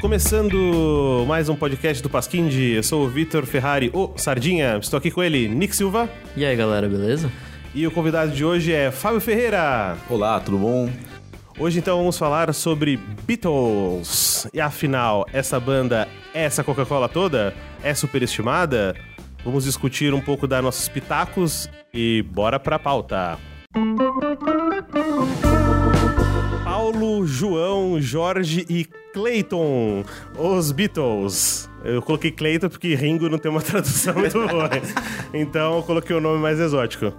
Começando mais um podcast do Pasquinde, eu sou o Vitor Ferrari, o Sardinha. Estou aqui com ele, Nick Silva. E aí, galera, beleza? E o convidado de hoje é Fábio Ferreira. Olá, tudo bom? Hoje então vamos falar sobre Beatles. E afinal, essa banda é essa Coca-Cola toda? É superestimada? Vamos discutir um pouco dar nossos pitacos e bora pra pauta. Paulo, João, Jorge e Clayton, os Beatles. Eu coloquei Clayton porque Ringo não tem uma tradução muito boa. Então eu coloquei o nome mais exótico.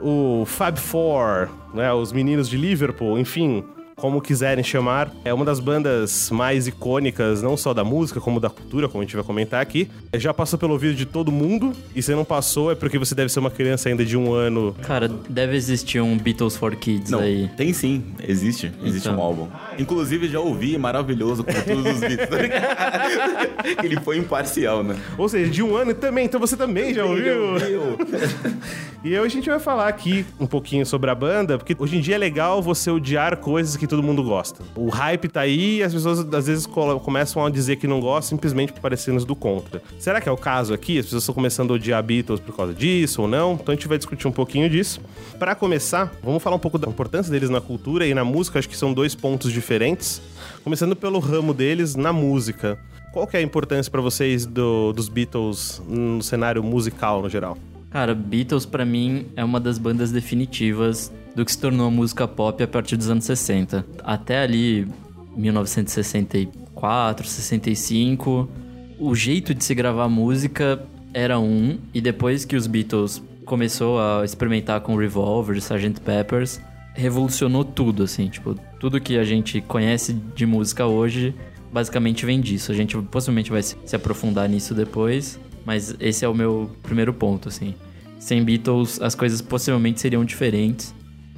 O Fab Four, né, os meninos de Liverpool, enfim, como quiserem chamar. É uma das bandas mais icônicas, não só da música, como da cultura, como a gente vai comentar aqui. Já passou pelo ouvido de todo mundo, e se não passou é porque você deve ser uma criança ainda de um ano. Cara, deve existir um Beatles for Kids Não, aí. tem sim, existe. Existe Então. um álbum. Inclusive, já ouvi, maravilhoso, com todos os beats. tá ligado? Ele foi imparcial, né? Ou seja, de um ano também, então você também já ouviu? E hoje a gente vai falar aqui um pouquinho sobre a banda, porque hoje em dia é legal você odiar coisas que todo mundo gosta. O hype tá aí e as pessoas às vezes começam a dizer que não gostam simplesmente por parecermos do contra. Será que é o caso aqui? As pessoas estão começando a odiar Beatles por causa disso ou não? Então a gente vai discutir um pouquinho disso. Pra começar, vamos falar um pouco da importância deles na cultura e na música. Acho que são dois pontos diferentes. Começando pelo ramo deles na música. Qual que é a importância pra vocês do- dos Beatles no cenário musical no geral? Cara, Beatles pra mim é uma das bandas definitivas do que se tornou a música pop a partir dos anos 60. Até ali, 1964, 65, o jeito de se gravar música era um, e depois que os Beatles começou a experimentar com Revolver, Sgt. Peppers, revolucionou tudo, assim, tipo, tudo que a gente conhece de música hoje basicamente vem disso. A gente possivelmente vai se aprofundar nisso depois, mas esse é o meu primeiro ponto, assim. Sem Beatles, as coisas possivelmente seriam diferentes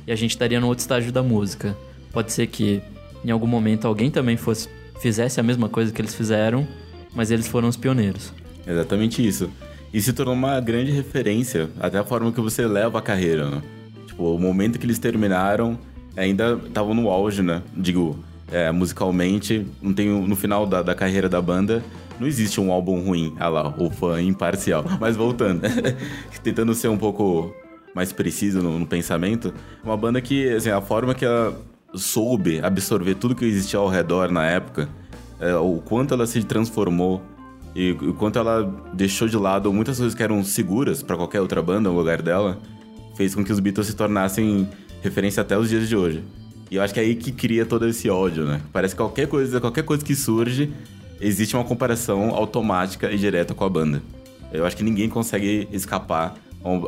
e a gente estaria no outro estágio da música. Pode ser que em algum momento alguém também fosse fizesse a mesma coisa que eles fizeram, mas eles foram os pioneiros. Exatamente isso. E se tornou uma grande referência, até a forma que você leva a carreira, né? Tipo, o momento que eles terminaram, ainda estavam no auge, né? Digo, é, musicalmente, não tem, no final da, da carreira da banda, não existe um álbum ruim. Ah lá, o fã imparcial. Mas voltando, tentando ser um pouco mais preciso no, no pensamento, uma banda que, assim, a forma que ela soube absorver tudo que existia ao redor na época, é, o quanto ela se transformou e o quanto ela deixou de lado muitas coisas que eram seguras pra qualquer outra banda no lugar dela, fez com que os Beatles se tornassem referência até os dias de hoje. E eu acho que é aí que cria todo esse ódio, né? Parece que qualquer coisa, qualquer coisa que surge, existe uma comparação automática e direta com a banda. Eu acho que ninguém consegue escapar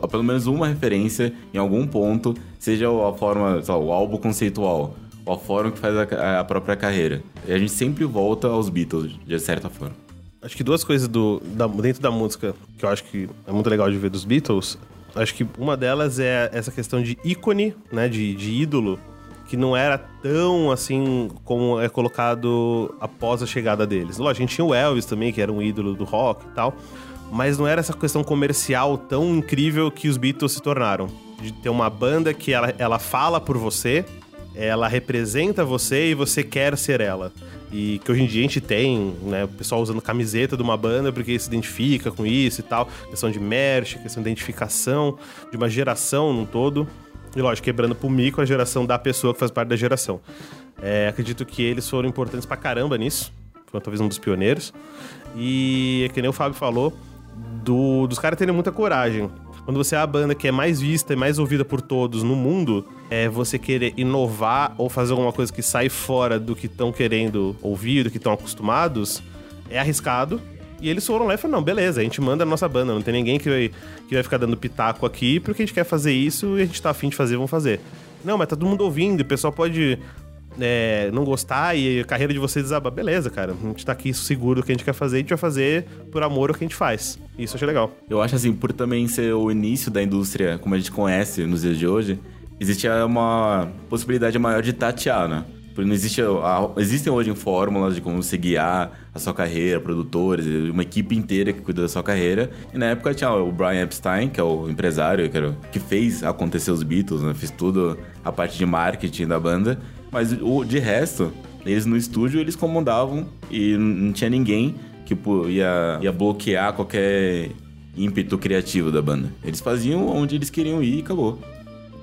a pelo menos uma referência em algum ponto, seja a forma, lá, o álbum conceitual, ou a forma que faz a, a própria carreira. E a gente sempre volta aos Beatles, de certa forma. Acho que duas coisas do, da- dentro da música que eu acho que é muito legal de ver dos Beatles. Acho que uma delas é essa questão de ícone, né? De, de ídolo, que não era tão assim como é colocado após a chegada deles. Lógico, a gente tinha o Elvis também, que era um ídolo do rock e tal. Mas não era essa questão comercial tão incrível que os Beatles se tornaram. De ter uma banda que ela, ela fala por você, ela representa você e você quer ser ela. E que hoje em dia a gente tem, né, o pessoal usando camiseta de uma banda porque se identifica com isso e tal. Questão de merch, questão de identificação, de uma geração num todo. E lógico, quebrando pro micro a geração da pessoa que faz parte da geração. É, acredito que eles foram importantes pra caramba nisso. Foram talvez um dos pioneiros. E é que nem o Fábio falou, do- dos caras terem muita coragem. Quando você é a banda que é mais vista e mais ouvida por todos no mundo, é você querer inovar ou fazer alguma coisa que sai fora do que estão querendo ouvir, do que estão acostumados, é arriscado. E eles foram lá e falaram: não, beleza, a gente manda a nossa banda, não tem ninguém que vai, que vai ficar dando pitaco aqui, porque a gente quer fazer isso e a gente tá afim de fazer, vamos fazer. Não, mas tá todo mundo ouvindo, e o pessoal pode é, não gostar e a carreira de vocês desabar. Beleza, cara, a gente tá aqui seguro do que a gente quer fazer, a gente vai fazer por amor ao que a gente faz. Isso eu achei legal. Eu acho assim, por também ser o início da indústria como a gente conhece nos dias de hoje, existia uma possibilidade maior de tatear, né? Não existe, a- existem hoje fórmulas de como você guiar a sua carreira, produtores, uma equipe inteira que cuida da sua carreira. E na época tinha o Brian Epstein, que é o empresário que, era- que fez acontecer os Beatles, né? Fez tudo a parte de marketing da banda. Mas o, de resto, Eles no estúdio, eles comandavam e não tinha ninguém que pô, ia, ia bloquear qualquer ímpeto criativo da banda. Eles faziam onde eles queriam ir e acabou.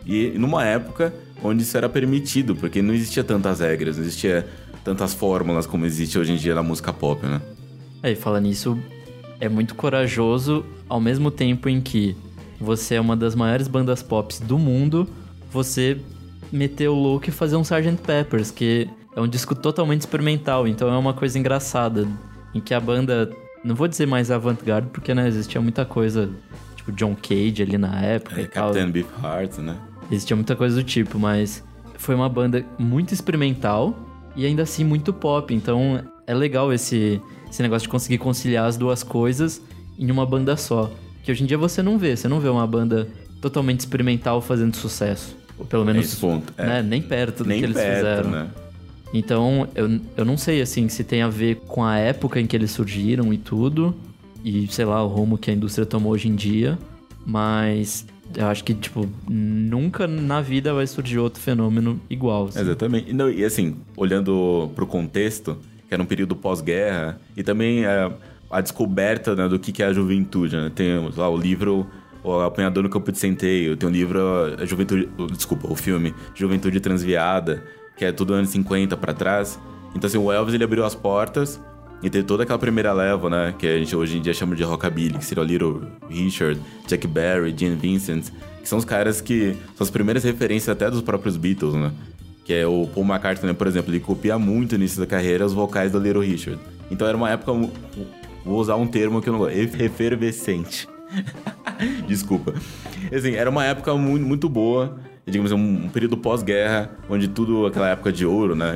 E numa época onde isso era permitido, porque não existia tantas regras, não existia tantas fórmulas como existe hoje em dia na música pop, né? Aí, fala nisso, é muito corajoso ao mesmo tempo em que você é uma das maiores bandas pop do mundo, você meter o louco e fazer um Sgt. Peppers, que é um disco totalmente experimental, então é uma coisa engraçada, em que a banda, não vou dizer mais avant-garde, porque né, existia muita coisa, tipo John Cage ali na época É, e tal. Captain Beefheart, né? Existia muita coisa do tipo, mas foi uma banda muito experimental e ainda assim muito pop. Então é legal esse, esse negócio de conseguir conciliar as duas coisas em uma banda só. Que hoje em dia você não vê, você não vê uma banda totalmente experimental fazendo sucesso. Ou pelo menos esse ponto. É. né, nem perto do Nem que eles perto, fizeram. né? Então, eu, eu não sei, assim, se tem a ver com a época em que eles surgiram e tudo, e, sei lá, o rumo que a indústria tomou hoje em dia, mas eu acho que, tipo, nunca na vida vai surgir outro fenômeno igual. assim. Exatamente. Não, e assim, olhando pro contexto, que era um período pós-guerra, e também é, a descoberta né, do que é a juventude, né? Tem lá o livro O Apanhador no Campo de Centeio, tem o livro a Juventude... Desculpa, o filme Juventude Transviada, que é tudo anos 50 pra trás. Então, assim, o Elvis, ele abriu as portas e teve toda aquela primeira leva, né? Que a gente hoje em dia chama de rockabilly, que seria o Little Richard, Jack Berry, Gene Vincent, que são os caras que são as primeiras referências até dos próprios Beatles, né? Que é o Paul McCartney, por exemplo, ele copia muito no início da carreira os vocais do Little Richard. Então era uma época, vou usar um termo que eu não gosto, efervescente. Desculpa. Assim, era uma época muito, muito boa, digamos, um, um período pós-guerra, onde tudo, aquela época de ouro, né,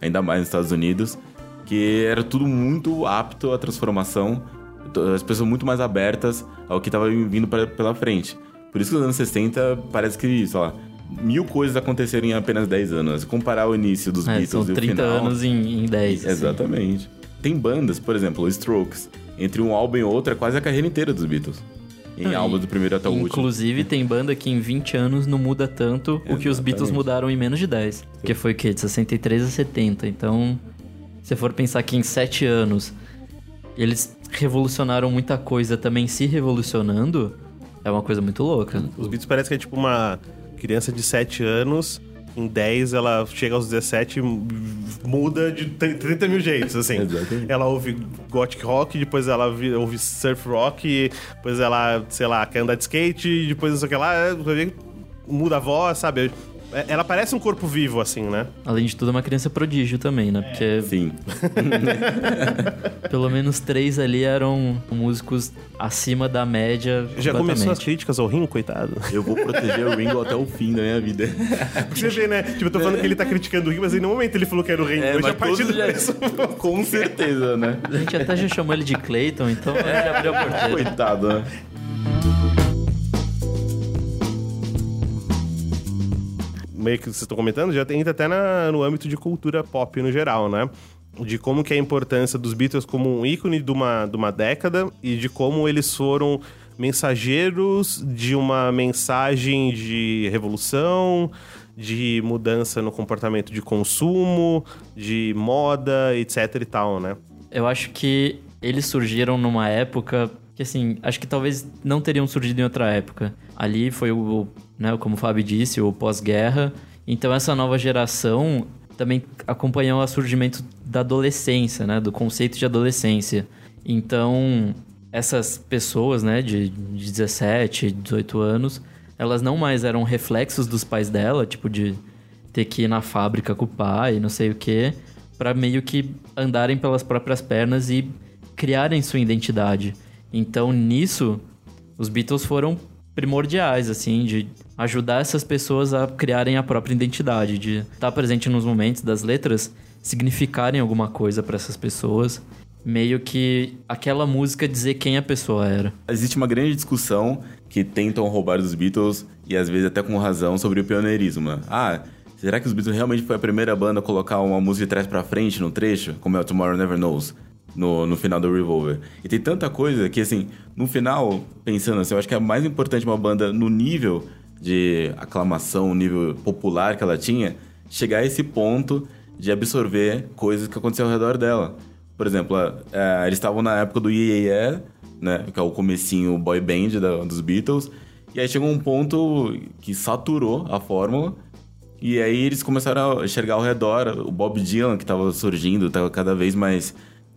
ainda mais nos Estados Unidos, que era tudo muito apto à transformação, as pessoas muito mais abertas ao que estava vindo pra- pela frente. Por isso que nos anos 60 parece que, sei lá, mil coisas aconteceram em apenas 10 anos. Comparar o início dos É, Beatles são e o 30 final... anos em, em 10. assim. Exatamente. Tem bandas, por exemplo, Strokes. Entre um álbum e outro é quase a carreira inteira dos Beatles. Em Não, álbum do primeiro até o último. Inclusive, tem banda que em 20 anos não muda tanto o que os Beatles Exatamente. mudaram em menos de 10. Que foi o quê? De 63 a 70. Então, se for pensar que em 7 anos eles revolucionaram muita coisa também se revolucionando, é uma coisa muito louca. Os Beatles parece que é tipo uma criança de 7 anos. Em 10, ela chega aos 17 e muda de 30 mil jeitos, assim. Exatamente. Ela ouve gothic rock, depois ela ouve surf rock, depois ela, sei lá, quer andar de skate, depois não sei o que lá, é, muda a voz, sabe? É- Ela parece um corpo vivo, assim, né? Além de tudo, é uma criança prodígio também, né? Porque Sim. pelo menos três ali eram músicos acima da média. Já começou as críticas ao Ringo, coitado. Eu vou proteger o Ringo até o fim da minha vida. Porque você vê, né? Tipo, eu tô falando que ele tá criticando o Ringo, mas em nenhum momento ele falou que era o Ringo. eu já parti do já-. Com certeza, né? A gente até já chamou ele de Clayton, então já abriu a porteira. Coitado, né? Meio que vocês estão comentando, já entra até na- no âmbito de cultura pop no geral, né? De como que é a importância dos Beatles como um ícone de uma, de uma década e de como eles foram mensageiros de uma mensagem de revolução, de mudança no comportamento de consumo, de moda, etc e tal, né? Eu acho que eles surgiram numa época que, assim, acho que talvez não teriam surgido em outra época. Ali foi o, né, como o Fábio disse, o pós-guerra. Então essa nova geração também acompanhou o surgimento da adolescência, né, do conceito de adolescência. Então, essas pessoas, né, de, de 17, 18 anos, elas não mais eram reflexos dos pais dela, tipo de ter que ir na fábrica com o pai, não sei o quê, para meio que andarem pelas próprias pernas e criarem sua identidade. Então, nisso, os Beatles foram primordiais, assim, de ajudar essas pessoas a criarem a própria identidade, de estar presente nos momentos das letras significarem alguma coisa para essas pessoas, meio que aquela música dizer quem a pessoa era. Existe uma grande discussão que tentam roubar dos Beatles, e às vezes até com razão, sobre o pioneirismo. né? Ah, será que os Beatles realmente foi a primeira banda a colocar uma música de trás pra frente no trecho, como é o Tomorrow Never Knows? No, no final do Revolver. E tem tanta coisa que, assim, no final, pensando assim, eu acho que é mais importante uma banda no nível de aclamação, nível popular que ela tinha, chegar a esse ponto de absorver coisas que aconteciam ao redor dela. Por exemplo, é, eles estavam na época do Yeah, né? Que é o comecinho boy band da, dos Beatles. E aí chegou um ponto que saturou a fórmula. E aí eles começaram a enxergar ao redor o Bob Dylan, que estava surgindo, estava cada vez mais...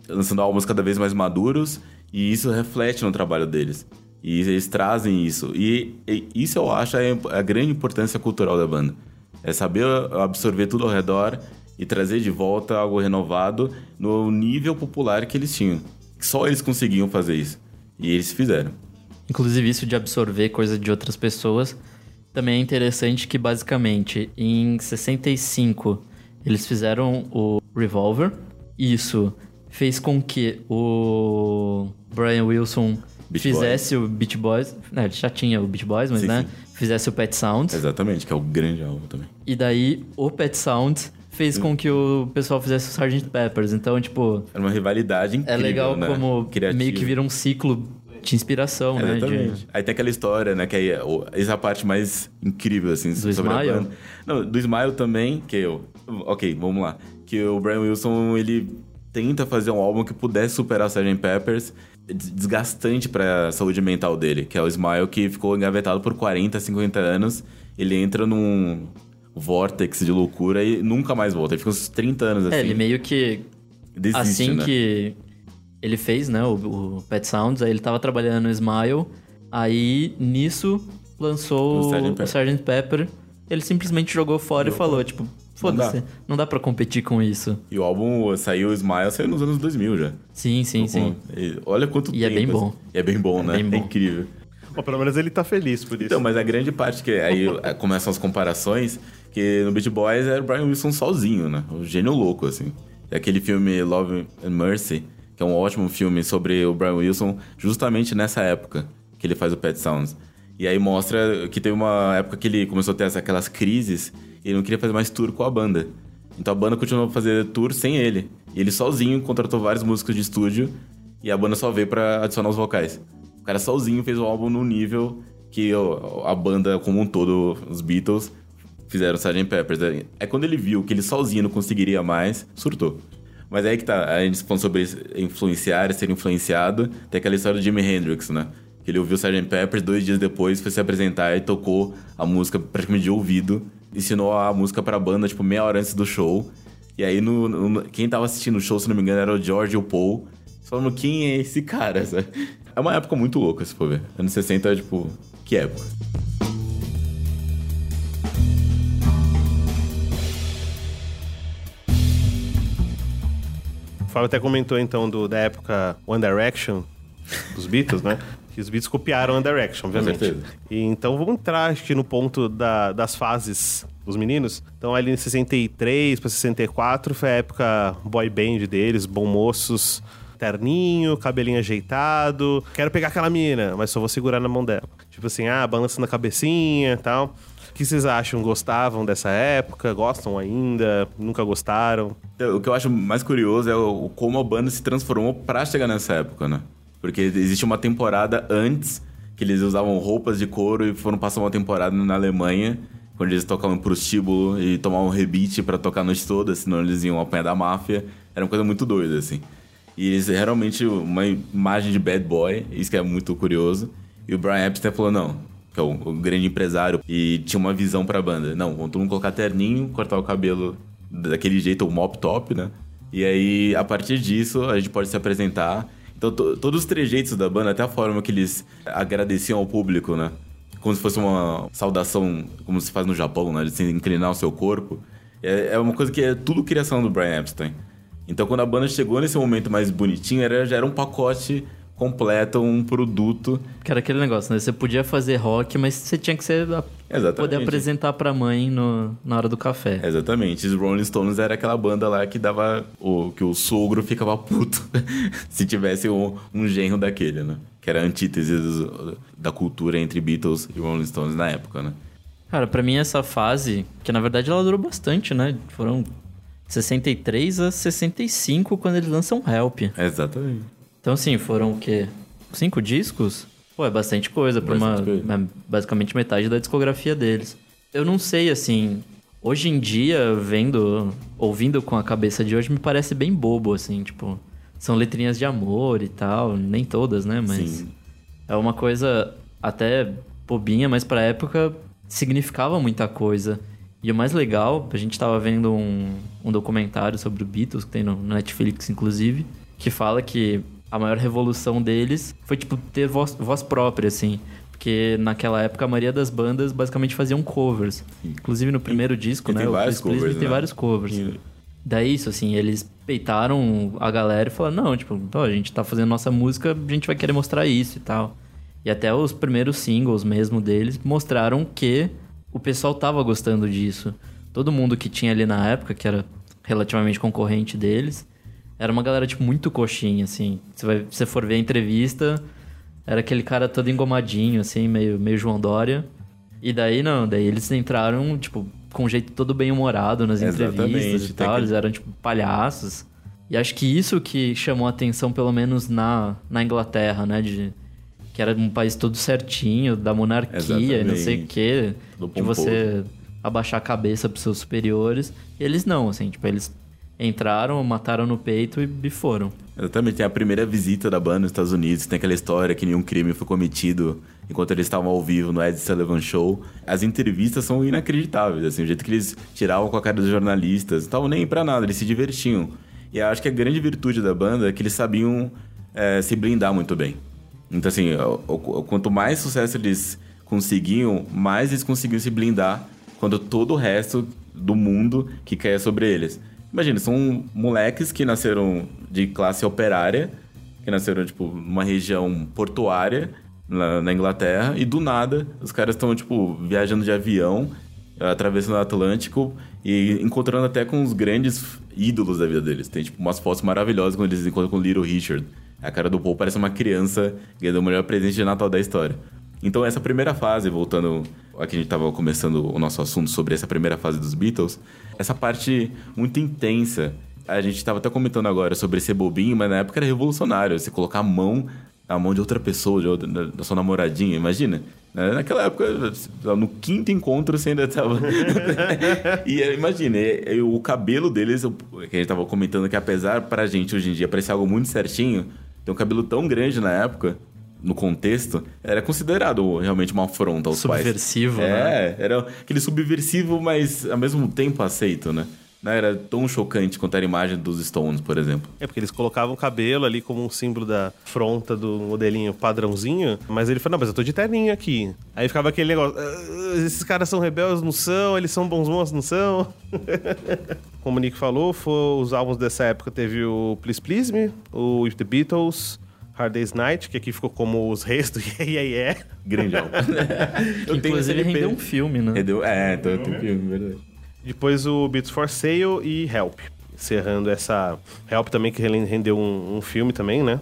Lançando álbuns cada vez mais maduros. E isso reflete no trabalho deles. E eles trazem isso. E, e isso eu acho é a grande importância cultural da banda. É saber absorver tudo ao redor e trazer de volta algo renovado no nível popular que eles tinham. Só eles conseguiam fazer isso. E eles fizeram. Inclusive, isso de absorver coisa de outras pessoas também é interessante que, basicamente, em 65, eles fizeram o Revolver. Isso fez com que o Brian Wilson Beach fizesse o Beach Boys. Né, ele já tinha o Beach Boys, mas Sim, né? sim. Fizesse o Pet Sounds. Exatamente, que é o grande álbum também. E daí, o Pet Sounds fez com que o pessoal fizesse o Sgt. Peppers. Então, tipo, Era uma rivalidade é incrível, legal né? como Criativa. meio que vira um ciclo de inspiração, né? de- Exatamente. Aí tem aquela história, né? Que aí, é essa é a parte mais incrível, assim, Do sobre Smile? a banda. Não, do Smile também, que eu... Ok, vamos lá. Que o Brian Wilson, ele tenta fazer um álbum que pudesse superar o Sgt. Peppers, des- desgastante pra saúde mental dele, que é o Smile, que ficou engavetado por 40, 50 anos. Ele entra num vórtex de loucura e nunca mais volta. Ele fica uns 30 anos assim. É, ele meio que desiste, assim né? que ele fez, né, o, o Pet Sounds, aí ele tava trabalhando no Smile, aí nisso lançou O Sgt. Pepper. Pepper. Ele simplesmente jogou fora e falou, tipo, foda-se, dá. não dá pra competir com isso. E o álbum saiu, o Smile saiu nos anos 2000 já. Sim, sim, sim. E Olha quanto E é tempo. bem assim. bom. E é bem bom, né? bem bom. É incrível. Bom, pelo menos ele tá feliz por isso. Então, mas a grande parte que aí eh, começam as comparações, que no Beach Boys era o Brian Wilson sozinho, né? O gênio louco, assim. E aquele filme Love and Mercy, que é um ótimo filme sobre o Brian Wilson, justamente nessa época que ele faz o Pet Sounds. E aí mostra que teve uma época que ele começou a ter aquelas crises e ele não queria fazer mais tour com a banda. Então a banda continuou a fazer tour sem ele. E ele sozinho contratou vários músicos de estúdio e a banda só veio pra adicionar os vocais. O cara sozinho fez o álbum no nível que a banda como um todo, os Beatles, fizeram Sgt. Peppers. Aí quando ele viu que ele sozinho não conseguiria mais, surtou. Mas aí que tá, a gente falando sobre influenciar e ser influenciado, tem aquela história do Jimi Hendrix, né? Que ele ouviu Sgt. Peppers, dois dias depois foi se apresentar e tocou a música praticamente de ouvido. Ensinou a música pra banda, tipo, meia hora antes do show. E aí, no, no- quem tava assistindo o show, se não me engano, era o George e o Paul. Falando, quem é esse cara? sabe? É uma época muito louca, se for ver. Anos 60, tipo, que época. O Fábio até comentou então do, da época One Direction, dos Beatles, né? Que os Beatles copiaram One Direction, obviamente. certeza. E, então vamos entrar que no ponto da- das fases dos meninos. Então ali em 63 para 64 foi a época boy band deles, bom moços, terninho, cabelinho ajeitado. Quero pegar aquela menina, mas só vou segurar na mão dela. Tipo assim, ah, balançando a cabecinha e tal. O que vocês acham? Gostavam dessa época? Gostam ainda? Nunca gostaram? O que eu acho mais curioso é o como a banda se transformou pra chegar nessa época, né? Porque existe uma temporada antes que eles usavam roupas de couro e foram passar uma temporada na Alemanha, quando eles tocavam em prostíbulo e tomavam rebite pra tocar a noite toda, senão eles iam apanhar da máfia. Era uma coisa muito doida, assim. E eles realmente uma imagem de bad boy, isso que é muito curioso. E o Brian Epstein falou: não, que é o, grande empresário, e tinha uma visão pra banda. Não, vamos todo mundo colocar terninho, cortar o cabelo daquele jeito, o mop top, né? E aí, a partir disso, a gente pode se apresentar. Então, to- todos os trejeitos da banda, até a forma que eles agradeciam ao público, né? Como se fosse uma saudação, como se faz no Japão, né? De se inclinar o seu corpo. É, é uma coisa que é tudo criação do Brian Epstein. Então, quando a banda chegou nesse momento mais bonitinho, era, já era um pacote completo, um produto. Que era aquele negócio, né? Você podia fazer rock, mas você tinha que ser, Exatamente. poder apresentar pra mãe no, na hora do café. Exatamente. Os Rolling Stones era aquela banda lá que dava. O, que o sogro ficava puto se tivesse um, um genro daquele, né? Que era a antítese dos- da cultura entre Beatles e Rolling Stones na época, né? Cara, pra mim essa fase, que na verdade ela durou bastante, né? Foram 63 a 65 quando eles lançam Help. Exatamente. Então, assim, foram o quê? Cinco discos? Pô, é bastante coisa pra uma, coisa. é basicamente metade da discografia deles. Eu não sei, assim, Hoje em dia, vendo, ouvindo com a cabeça de hoje, me parece bem bobo, assim, tipo, são letrinhas de amor e tal, nem todas, né? Mas Sim. é uma coisa até bobinha, mas pra época significava muita coisa. E o mais legal, a gente tava vendo um, um documentário sobre o Beatles, que tem no Netflix, inclusive, que fala que a maior revolução deles foi, tipo, ter voz, voz própria, assim. Porque naquela época a maioria das bandas basicamente faziam covers. Inclusive no primeiro disco, e né? tem vários covers, tem né? vários covers. E- Daí isso, assim, eles peitaram a galera e falaram, não, tipo, ó, a gente tá fazendo nossa música, a gente vai querer mostrar isso e tal. E até os primeiros singles mesmo deles mostraram que o pessoal tava gostando disso. Todo mundo que tinha ali na época, que era relativamente concorrente deles, era uma galera, tipo, muito coxinha, assim. Você vai, se você for ver a entrevista, era aquele cara todo engomadinho, assim, meio, meio João Dória. E daí não, daí eles entraram, tipo, com um jeito todo bem humorado nas Exatamente, entrevistas e tal. aquele- Eles eram, tipo, palhaços. E acho que isso que chamou a atenção, pelo menos na, na Inglaterra, né? De, que era um país todo certinho, da monarquia e não sei o quê. De você abaixar a cabeça pros seus superiores. E eles não, assim, tipo, eles entraram, mataram no peito e, e foram. Exatamente, tem a primeira visita da banda nos Estados Unidos, tem aquela história que nenhum crime foi cometido enquanto eles estavam ao vivo no Ed Sullivan Show. As entrevistas são inacreditáveis, assim, o jeito que eles tiravam com a cara dos jornalistas, não estavam nem pra nada, eles se divertiam. E acho que a grande virtude da banda é que eles sabiam é, se blindar muito bem. Então, assim, o- quanto mais sucesso eles conseguiam, mais eles conseguiam se blindar quando todo o resto do mundo que caia sobre eles. Imagina, são moleques que nasceram de classe operária, que nasceram, tipo, numa região portuária na, na Inglaterra, e do nada os caras estão, tipo, viajando de avião, atravessando o Atlântico e encontrando até com os grandes ídolos da vida deles. Tem, tipo, umas fotos maravilhosas quando eles encontram com o Little Richard. A cara do Paul parece uma criança ganhando o melhor presente de Natal da história. Então, essa primeira fase, voltando aqui a gente estava começando o nosso assunto sobre essa primeira fase dos Beatles, essa parte muito intensa. A gente estava até comentando agora sobre ser bobinho, mas na época era revolucionário. Você colocar a mão na mão de outra pessoa, de outra, da, sua namoradinha, imagina. Né? Naquela época, no quinto encontro, você ainda tava. e eh, imagina, o cabelo deles, que a gente tava comentando que apesar pra gente hoje em dia parecer algo muito certinho, tem um cabelo tão grande na época, no contexto, era considerado realmente uma afronta aos pais. Subversivo, né? É, era aquele subversivo, mas ao mesmo tempo aceito, né? Não era tão chocante quanto era a imagem dos Stones, por exemplo. É porque eles colocavam o cabelo ali como um símbolo da fronta do modelinho padrãozinho, mas ele falou, não, mas eu tô de terninho aqui. Aí ficava aquele negócio, "Ah, esses caras são rebeldes, não são, eles são bons moços, não são. Como o Nick falou, foi, os álbuns dessa época teve o Please Please Me, o With The Beatles, Hard Day's Night, que aqui ficou como os reis do Yeah Yeah Yeah. Que, Eu tenho esse inclusive LP. rendeu um filme, né? Rendeu- É, então tem filme, verdade. Depois o Beats for Sale e Help. Encerrando essa... Help também que rendeu um, um filme também, né?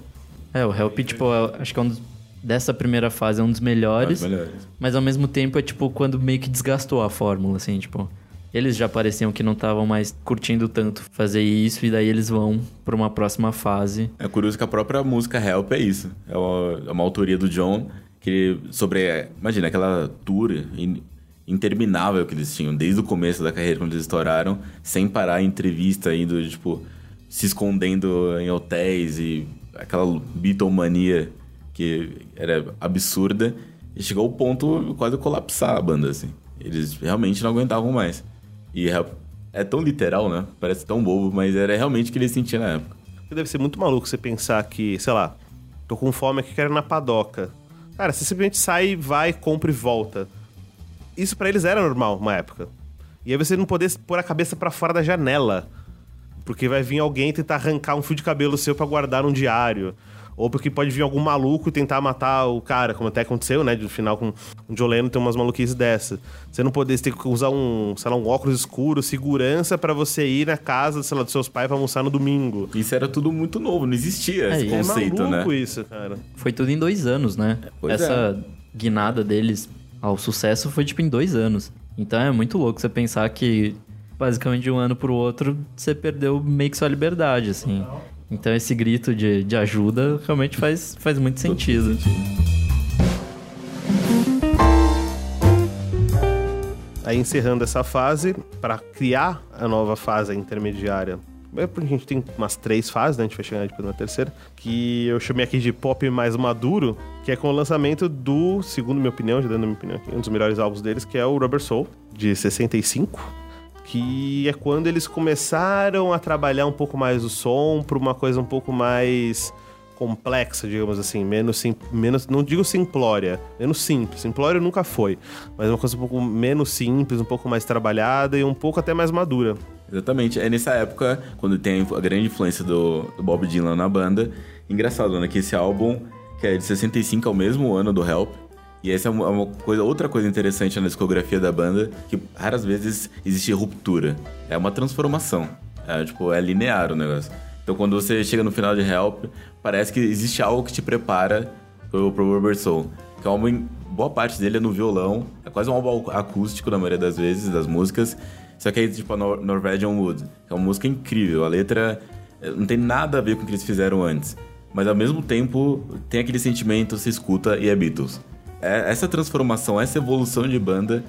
É, o Help, tipo, é- acho que é um dos, dessa primeira fase é um dos melhores. Os melhores. Mas ao mesmo tempo é tipo quando meio que desgastou a fórmula, assim, tipo. Eles já pareciam que não estavam mais curtindo tanto fazer isso, e daí eles vão pra uma próxima fase. É curioso que a própria música Help é isso. É uma, é uma autoria do John, que ele- sobre. é, Imagina, aquela tour in- interminável que eles tinham, desde o começo da carreira, quando eles estouraram, sem parar em entrevista, indo, tipo, se escondendo em hotéis e aquela Beatlemania que era absurda. E chegou ao ponto quase colapsar a banda, assim. Eles realmente não aguentavam mais. E Help é tão literal, né? Parece tão bobo, mas era realmente o que eles sentiam na época. Deve ser muito maluco você pensar que, sei lá, tô com fome aqui, quero ir na padoca. Cara, você simplesmente sai, vai, compra e volta. Isso pra eles era normal, uma época. E aí você não poder pôr a cabeça pra fora da janela. Porque vai vir alguém tentar arrancar um fio de cabelo seu pra guardar num diário. Ou porque pode vir algum maluco e tentar matar o cara, como até aconteceu, né? No final com o John Lennon tem umas maluquices dessa. Você não poder você ter que usar um, sei lá, um óculos escuro, segurança pra você ir na casa, sei lá, dos seus pais pra almoçar no domingo. Isso era tudo muito novo, não existia É, esse é conceito, é maluco né? isso, cara. Foi tudo em dois anos, né? Pois Essa guinada deles ao sucesso foi tipo em dois anos. Então é muito louco você pensar que basicamente de um ano pro outro você perdeu meio que sua liberdade, assim. Então esse grito de, de ajuda realmente faz, faz muito sentido. Aí encerrando essa fase, para criar a nova fase intermediária é a gente tem umas três fases, né? A gente vai chegar depois na terceira. Que eu chamei aqui de pop mais maduro, que é com o lançamento do, segundo minha opinião, já dando minha opinião aqui, um dos melhores álbuns deles, que é o Rubber Soul, de 65. Que é quando eles começaram a trabalhar um pouco mais o som para uma coisa um pouco mais complexa, digamos assim, menos, sim, menos não digo simplória, menos simples. Simplória nunca foi, mas uma coisa um pouco menos simples, um pouco mais trabalhada e um pouco até mais madura. Exatamente. É nessa época, quando tem a grande influência do, do Bob Dylan na banda. Engraçado, né? Que esse álbum, que é de 65, é o mesmo ano do Help. E essa é uma coisa, outra coisa interessante na discografia da banda, que raras vezes existe ruptura. É uma transformação. É, tipo, é linear o negócio. Então quando você chega no final de Help, parece que existe algo que te prepara pro, pro Rubber Soul. Que é um álbum, boa parte dele é no violão, é quase um álbum acústico na maioria das vezes, das músicas. Só que aí, tipo, a Nor Norwegian Wood, é uma música incrível. A letra eh, não tem nada a ver com o que eles fizeram antes. Mas ao mesmo tempo, tem aquele sentimento, se escuta e é Beatles. É essa transformação, essa evolução de banda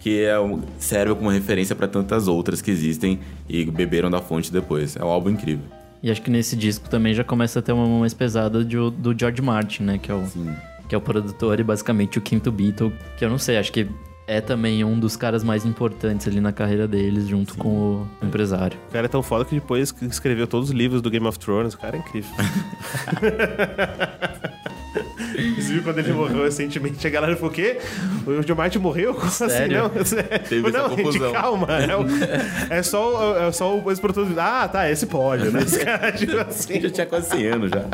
que é, serve como referência para tantas outras que existem e beberam da fonte depois. É um álbum incrível. E acho que nesse disco também já começa a ter uma mão mais pesada do, do George Martin, né? Que é, o, que é o produtor e basicamente o quinto Beatle. Que eu não sei, acho que é também um dos caras mais importantes ali na carreira deles, junto Sim. com o empresário. O cara é tão foda que depois escreveu todos os livros do Game of Thrones. O cara é incrível. Inclusive, quando ele morreu recentemente, a galera falou: o quê? O George Martin morreu? Como assim? Sério? assim? Não, Teve não gente, calma. É, o, é, só, é só o ex-produtor. Ah, tá, esse pode, né? Esse cara, tipo assim. Já tinha quase 100 anos já.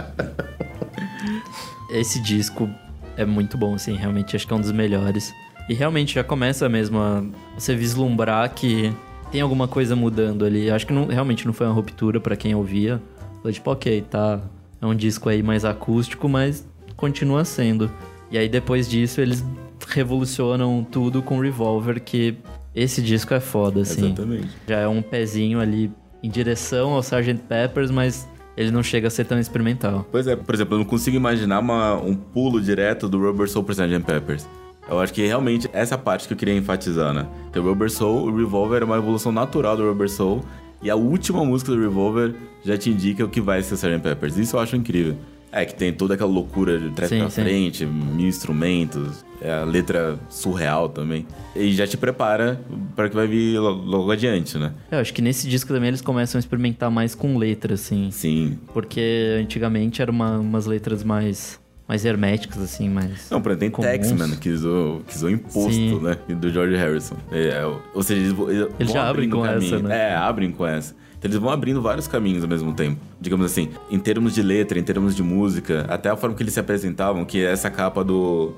Esse disco é muito bom, assim, realmente acho que é um dos melhores. E realmente já começa mesmo a você vislumbrar que tem alguma coisa mudando ali. Acho que não, realmente não foi uma ruptura para quem ouvia. Foi tipo, ok, tá. É um disco aí mais acústico, mas continua sendo. E aí depois disso eles revolucionam tudo com Revolver, que esse disco é foda, assim. Exatamente. Já é um pezinho ali em direção ao Sgt. Peppers, mas ele não chega a ser tão experimental. Pois é, por exemplo, eu não consigo imaginar uma, um pulo direto do Rubber Soul pro Sgt. Peppers. Eu acho que realmente essa parte que eu queria enfatizar, né? Que o Rubber Soul, o Revolver é uma evolução natural do Rubber Soul. E a última música do Revolver já te indica o que vai ser Sgt. Peppers. Isso eu acho incrível. É, que tem toda aquela loucura de trás pra sim. frente, mil instrumentos, é a letra surreal também. E já te prepara para o que vai vir logo adiante, né? É, eu acho que nesse disco também eles começam a experimentar mais com letras, assim. Sim. Porque antigamente eram uma, umas letras mais mais herméticas, assim, mais. Não, por exemplo, tem Taxman, que usou, que usou imposto, Sim. né? Do George Harrison. É, ou seja, eles, eles, eles já abrem com caminho. essa, né? É, abrem com essa. Então eles vão abrindo vários caminhos ao mesmo tempo. Digamos assim, em termos de letra, em termos de música, até a forma que eles se apresentavam, que essa capa do,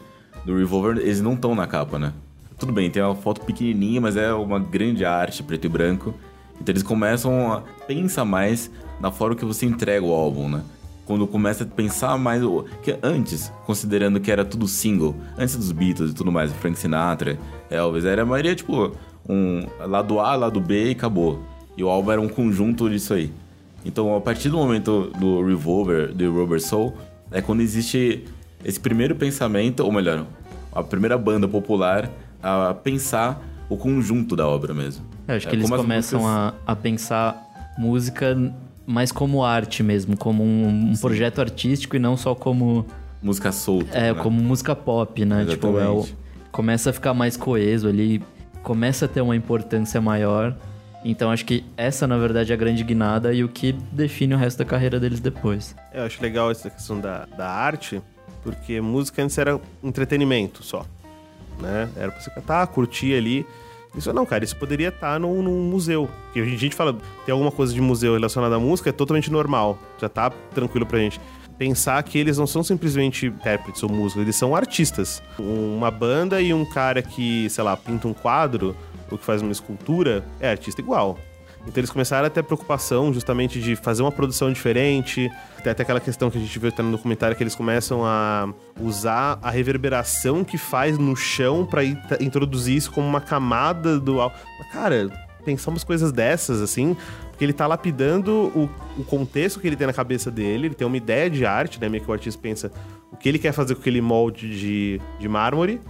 do Revolver, eles não estão na capa, né? Tudo bem, tem uma foto pequenininha, mas é uma grande arte, preto e branco. Então eles começam a pensar mais na forma que você entrega o álbum, né? Quando começa a pensar mais. que Antes, considerando que era tudo single, antes dos Beatles e tudo mais, Frank Sinatra, Elvis, era a maioria tipo um lado A, lado B e acabou. E o álbum era um conjunto disso aí. Então, a partir do momento do Revolver, do Rubber Soul, é quando existe esse primeiro pensamento, ou melhor, a primeira banda popular a pensar o conjunto da obra mesmo. Eu acho é, que eles começam músicas... a, a pensar música mais como arte mesmo, como um, um projeto artístico e não só como. Música solta. É, né? como música pop, né? Exatamente. Tipo, é o, começa a ficar mais coeso ali, começa a ter uma importância maior. Então acho que essa, na verdade, é a grande guinada e o que define o resto da carreira deles depois. Eu acho legal essa questão da, da arte, porque música antes era entretenimento só. Né? Era pra você cantar, curtir ali. Isso não, cara, isso poderia estar num, num museu. Porque a gente fala, tem alguma coisa de museu relacionada à música, é totalmente normal. Já tá tranquilo pra gente pensar que eles não são simplesmente intérpretes ou músicos, eles são artistas. Uma banda e um cara que, sei lá, pinta um quadro ou que faz uma escultura é artista igual. Então eles começaram a ter a preocupação justamente de fazer uma produção diferente. Tem até aquela questão que a gente viu até no documentário que eles começam a usar a reverberação que faz no chão para introduzir isso como uma camada do. Cara, pensar umas coisas dessas, assim, porque ele tá lapidando o, o, contexto que ele tem na cabeça dele, ele tem uma ideia de arte, né? Meio que o artista pensa o que ele quer fazer com aquele molde de, de mármore,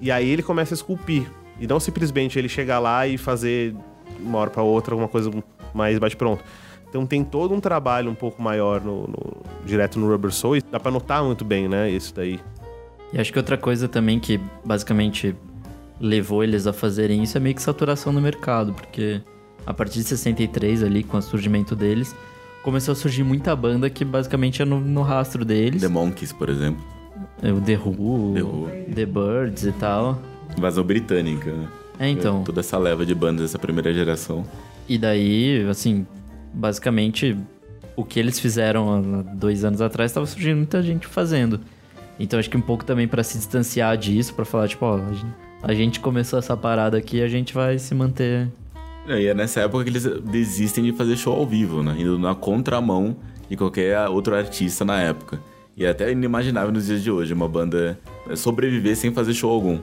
e aí ele começa a esculpir E não simplesmente ele chegar lá e fazer uma hora pra outra alguma coisa mais bate-pronto. Então tem todo um trabalho um pouco maior no, no- direto no Rubber Soul e dá pra notar muito bem, né? Isso daí. E acho que outra coisa também que basicamente levou eles a fazerem isso é meio que saturação no mercado, porque a partir de 63 ali, com o surgimento deles, começou a surgir muita banda que basicamente é no, no rastro deles. The Monkeys, por exemplo. É O The Who, The Who. The Birds e tal. Invasão britânica, né? É, então. Toda essa leva de bandas dessa primeira geração. E daí, assim, basicamente, o que eles fizeram dois anos atrás estava surgindo muita gente fazendo. Então acho que um pouco também pra se distanciar disso, pra falar, tipo, ó, a gen- a gente começou essa parada aqui, a gente vai se manter. E é nessa época que eles desistem de fazer show ao vivo, né? Indo na contramão de qualquer outro artista na época. E é até inimaginável nos dias de hoje uma banda sobreviver sem fazer show algum.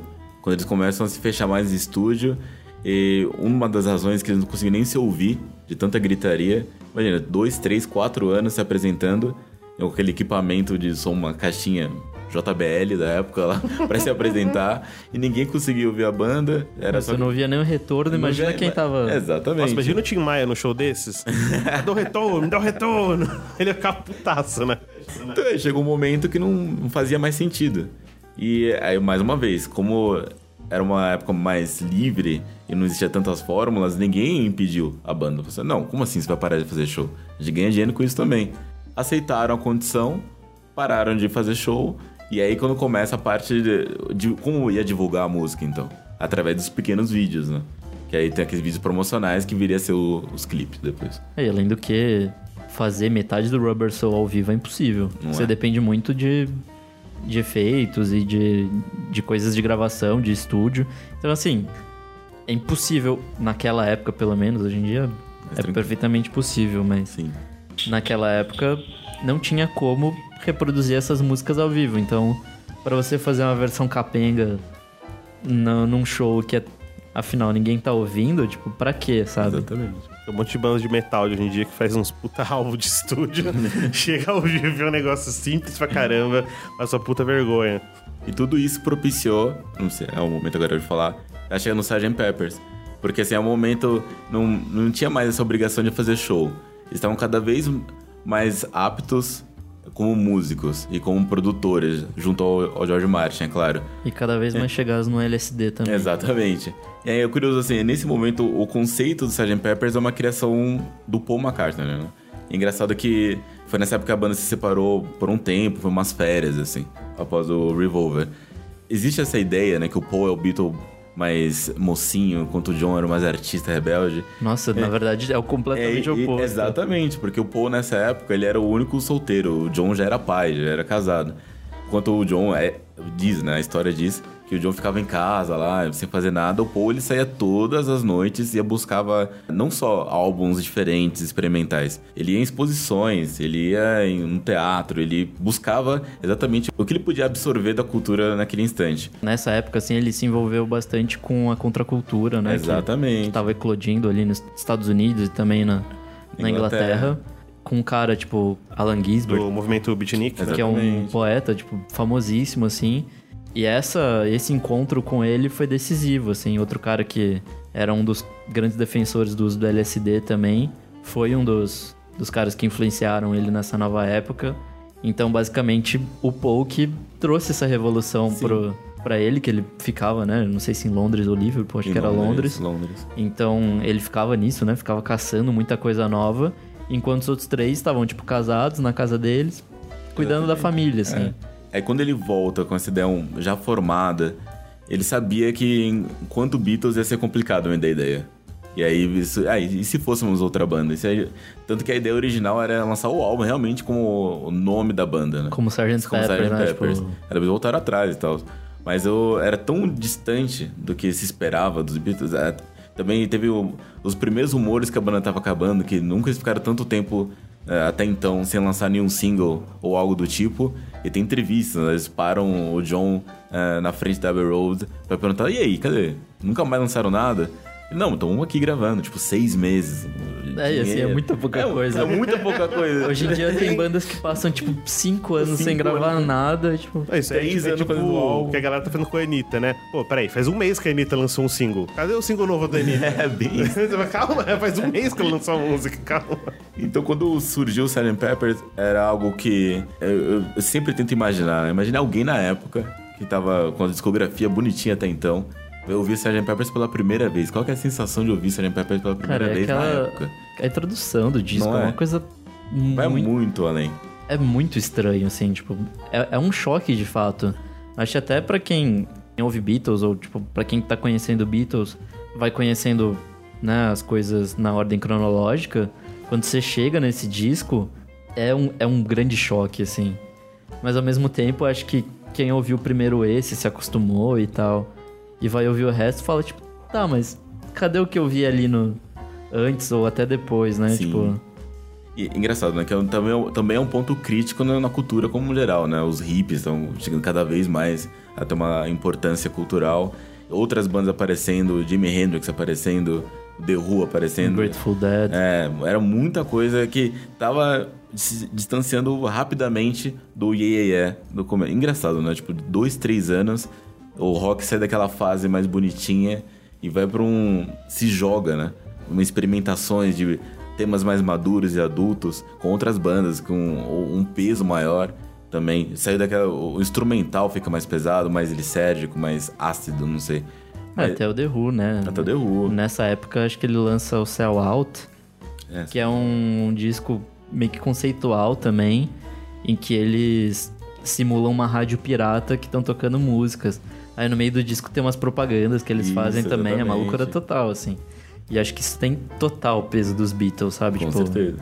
Quando eles começam a se fechar mais em estúdio, e uma das razões que eles não conseguem nem se ouvir de tanta gritaria. Imagina, dois, três, quatro anos se apresentando com aquele equipamento de som, uma caixinha JBL da época lá, pra se apresentar, e ninguém conseguia ouvir a banda. Era Você não ouvia nem o retorno, imagina quem tava. Exatamente. Nossa, imagina o Tim Maia no show desses. Me dá o retorno, me dá o retorno. Ele ia ficar putaço, né? Então, chegou um momento que não fazia mais sentido. E aí, mais uma vez, como era uma época mais livre e não existia tantas fórmulas, ninguém impediu a banda. Você, não, como assim você vai parar de fazer show? A gente ganha dinheiro com isso também. Aceitaram a condição, pararam de fazer show, e aí quando começa a parte de, de como ia divulgar a música, então? Através dos pequenos vídeos, né? Que aí tem aqueles vídeos promocionais que viria a ser o- os clipes depois. É, E além do que, fazer metade do Rubber Soul ao vivo é impossível. Não Você é? depende muito de, de efeitos e de, de coisas de gravação, de estúdio. Então, assim, é impossível, naquela época pelo menos, hoje em dia é tranquilo. perfeitamente possível, mas Sim. naquela época não tinha como reproduzir essas músicas ao vivo. Então, pra você fazer uma versão capenga num show que é- afinal ninguém tá ouvindo, tipo, pra quê, sabe? Exatamente. Tem um monte de bandas de metal de hoje em dia que faz uns puta alvo de estúdio. Chega ao vivo e vê um negócio simples pra caramba, mas sua puta vergonha. E tudo isso propiciou, não sei, é o momento agora de falar, a chegada no Sgt. Peppers. Porque assim, é um momento, não, não tinha mais essa obrigação de fazer show. Eles estavam cada vez mais aptos como músicos e como produtores, junto ao, ao George Martin, é claro. E cada vez mais chegados no LSD também. Exatamente. E aí é curioso assim, nesse momento o conceito do Sgt. Peppers é uma criação do Paul McCartney, né? Engraçado que foi nessa época que a banda se separou por um tempo, foi umas férias, assim, após o Revolver. Existe essa ideia, né, que o Paul é o Beatle mais mocinho, enquanto o John era mais artista rebelde. Nossa, na verdade é o completamente É, oposto. Exatamente, porque o Paul nessa época ele era o único solteiro, o John já era pai, já era casado. Enquanto o John é, diz, né, a história diz que o John ficava em casa lá, sem fazer nada, o Paul ele saía todas as noites e buscava não só álbuns diferentes, experimentais. Ele ia em exposições, ele ia em um teatro, ele buscava exatamente o que ele podia absorver da cultura naquele instante. Nessa época, assim, ele se envolveu bastante com a contracultura, né? que- Exatamente. Que tava eclodindo ali nos Estados Unidos e também na, na Inglaterra. Inglaterra. Com um cara, tipo, Alan Ginsberg, Do movimento beatnik, né? que é um poeta, tipo, famosíssimo, assim. E essa, esse encontro com ele foi decisivo, assim. Outro cara que era um dos grandes defensores do uso do LSD também, foi um dos, dos caras que influenciaram ele nessa nova época. Então, basicamente, o Paul que trouxe essa revolução pro, pra ele, que ele ficava, né? Não sei se em Londres ou Liverpool, acho Em que era Londres. Londres. Então ele ficava nisso, né? Ficava caçando muita coisa nova. Enquanto os outros três estavam, tipo, casados na casa deles, cuidando da família, assim. É. Aí quando ele volta com essa ideia já formada, ele sabia que enquanto Beatles ia ser complicado vender a ideia. E aí, isso, ah, e se fôssemos outra banda? Aí- tanto que a ideia original era lançar o álbum realmente como o nome da banda, né? Como Sgt. Como Pepper, Sgt. né? Peppers. Tipo, Era eles voltaram atrás e tal. Mas eu era tão distante do que se esperava dos Beatles. é, também teve o- os primeiros rumores que a banda tava acabando, que nunca ficaram tanto tempo até então sem lançar nenhum single ou algo do tipo. E tem entrevistas, né? eles param o John é, na frente da Abbey Road pra perguntar: e aí, cadê? Nunca mais lançaram nada? Não, então vamos aqui gravando, tipo, seis meses. É, e assim, é muita pouca É- coisa. É muita pouca coisa. Hoje em dia tem bandas que passam, tipo, cinco anos sem Cinco gravar anos. nada, tipo... É isso Três é anos tipo fazendo álbum. o que a galera tá fazendo com a Anitta, né? Pô, peraí, faz um mês que a Anitta lançou um single. Cadê o single novo da Anitta? É bem Calma, faz um mês que ela lançou a música, calma. Então, quando surgiu o Sgt. Peppers, era algo que eu, eu- sempre tento imaginar. né? Imagina alguém na época que tava com a discografia bonitinha até então. Eu ouvi Sgt. Peppers pela primeira vez. Qual que é a sensação de ouvir Sgt. Peppers pela primeira Cara, é vez na aquela... época? A introdução do disco Não é é? uma coisa Vai muito... muito além. É muito estranho, assim, tipo... É, é um choque, de fato. Acho que até pra quem ouve Beatles, ou, tipo, pra quem tá conhecendo Beatles, vai conhecendo, né, as coisas na ordem cronológica. Quando você chega nesse disco, é um, é um grande choque, assim. Mas ao mesmo tempo, acho que quem ouviu primeiro esse se acostumou e tal, e vai ouvir o resto, fala, tipo, tá, mas cadê o que eu vi ali no antes ou até depois, né? Sim. Tipo, E, engraçado, né? Que é também, é um- também é um ponto crítico na, na cultura como geral, né? Os hippies estão chegando cada vez mais a ter uma importância cultural. Outras bandas aparecendo, Jimi Hendrix aparecendo, The Who aparecendo. Grateful Dead. É, era muita coisa que tava se distanciando rapidamente do Yeah Yeah Yeah do começo. Engraçado, né? Tipo, dois, três anos, o rock sai daquela fase mais bonitinha e vai pra um... se joga, né? Uma experimentações de temas mais maduros e adultos com outras bandas, com um peso maior também. Saiu daquela... o instrumental fica mais pesado, mais lisérgico, mais ácido, não sei. É, até o The Who, né? Até o The Who. Nessa época, acho que ele lança o Cell Out, É. que é um disco meio que conceitual também, em que eles simulam uma rádio pirata que estão tocando músicas. Aí no meio do disco tem umas propagandas que eles Isso, fazem também, é uma exatamente. loucura total, assim. E acho que isso tem total peso dos Beatles, sabe? Com tipo, certeza.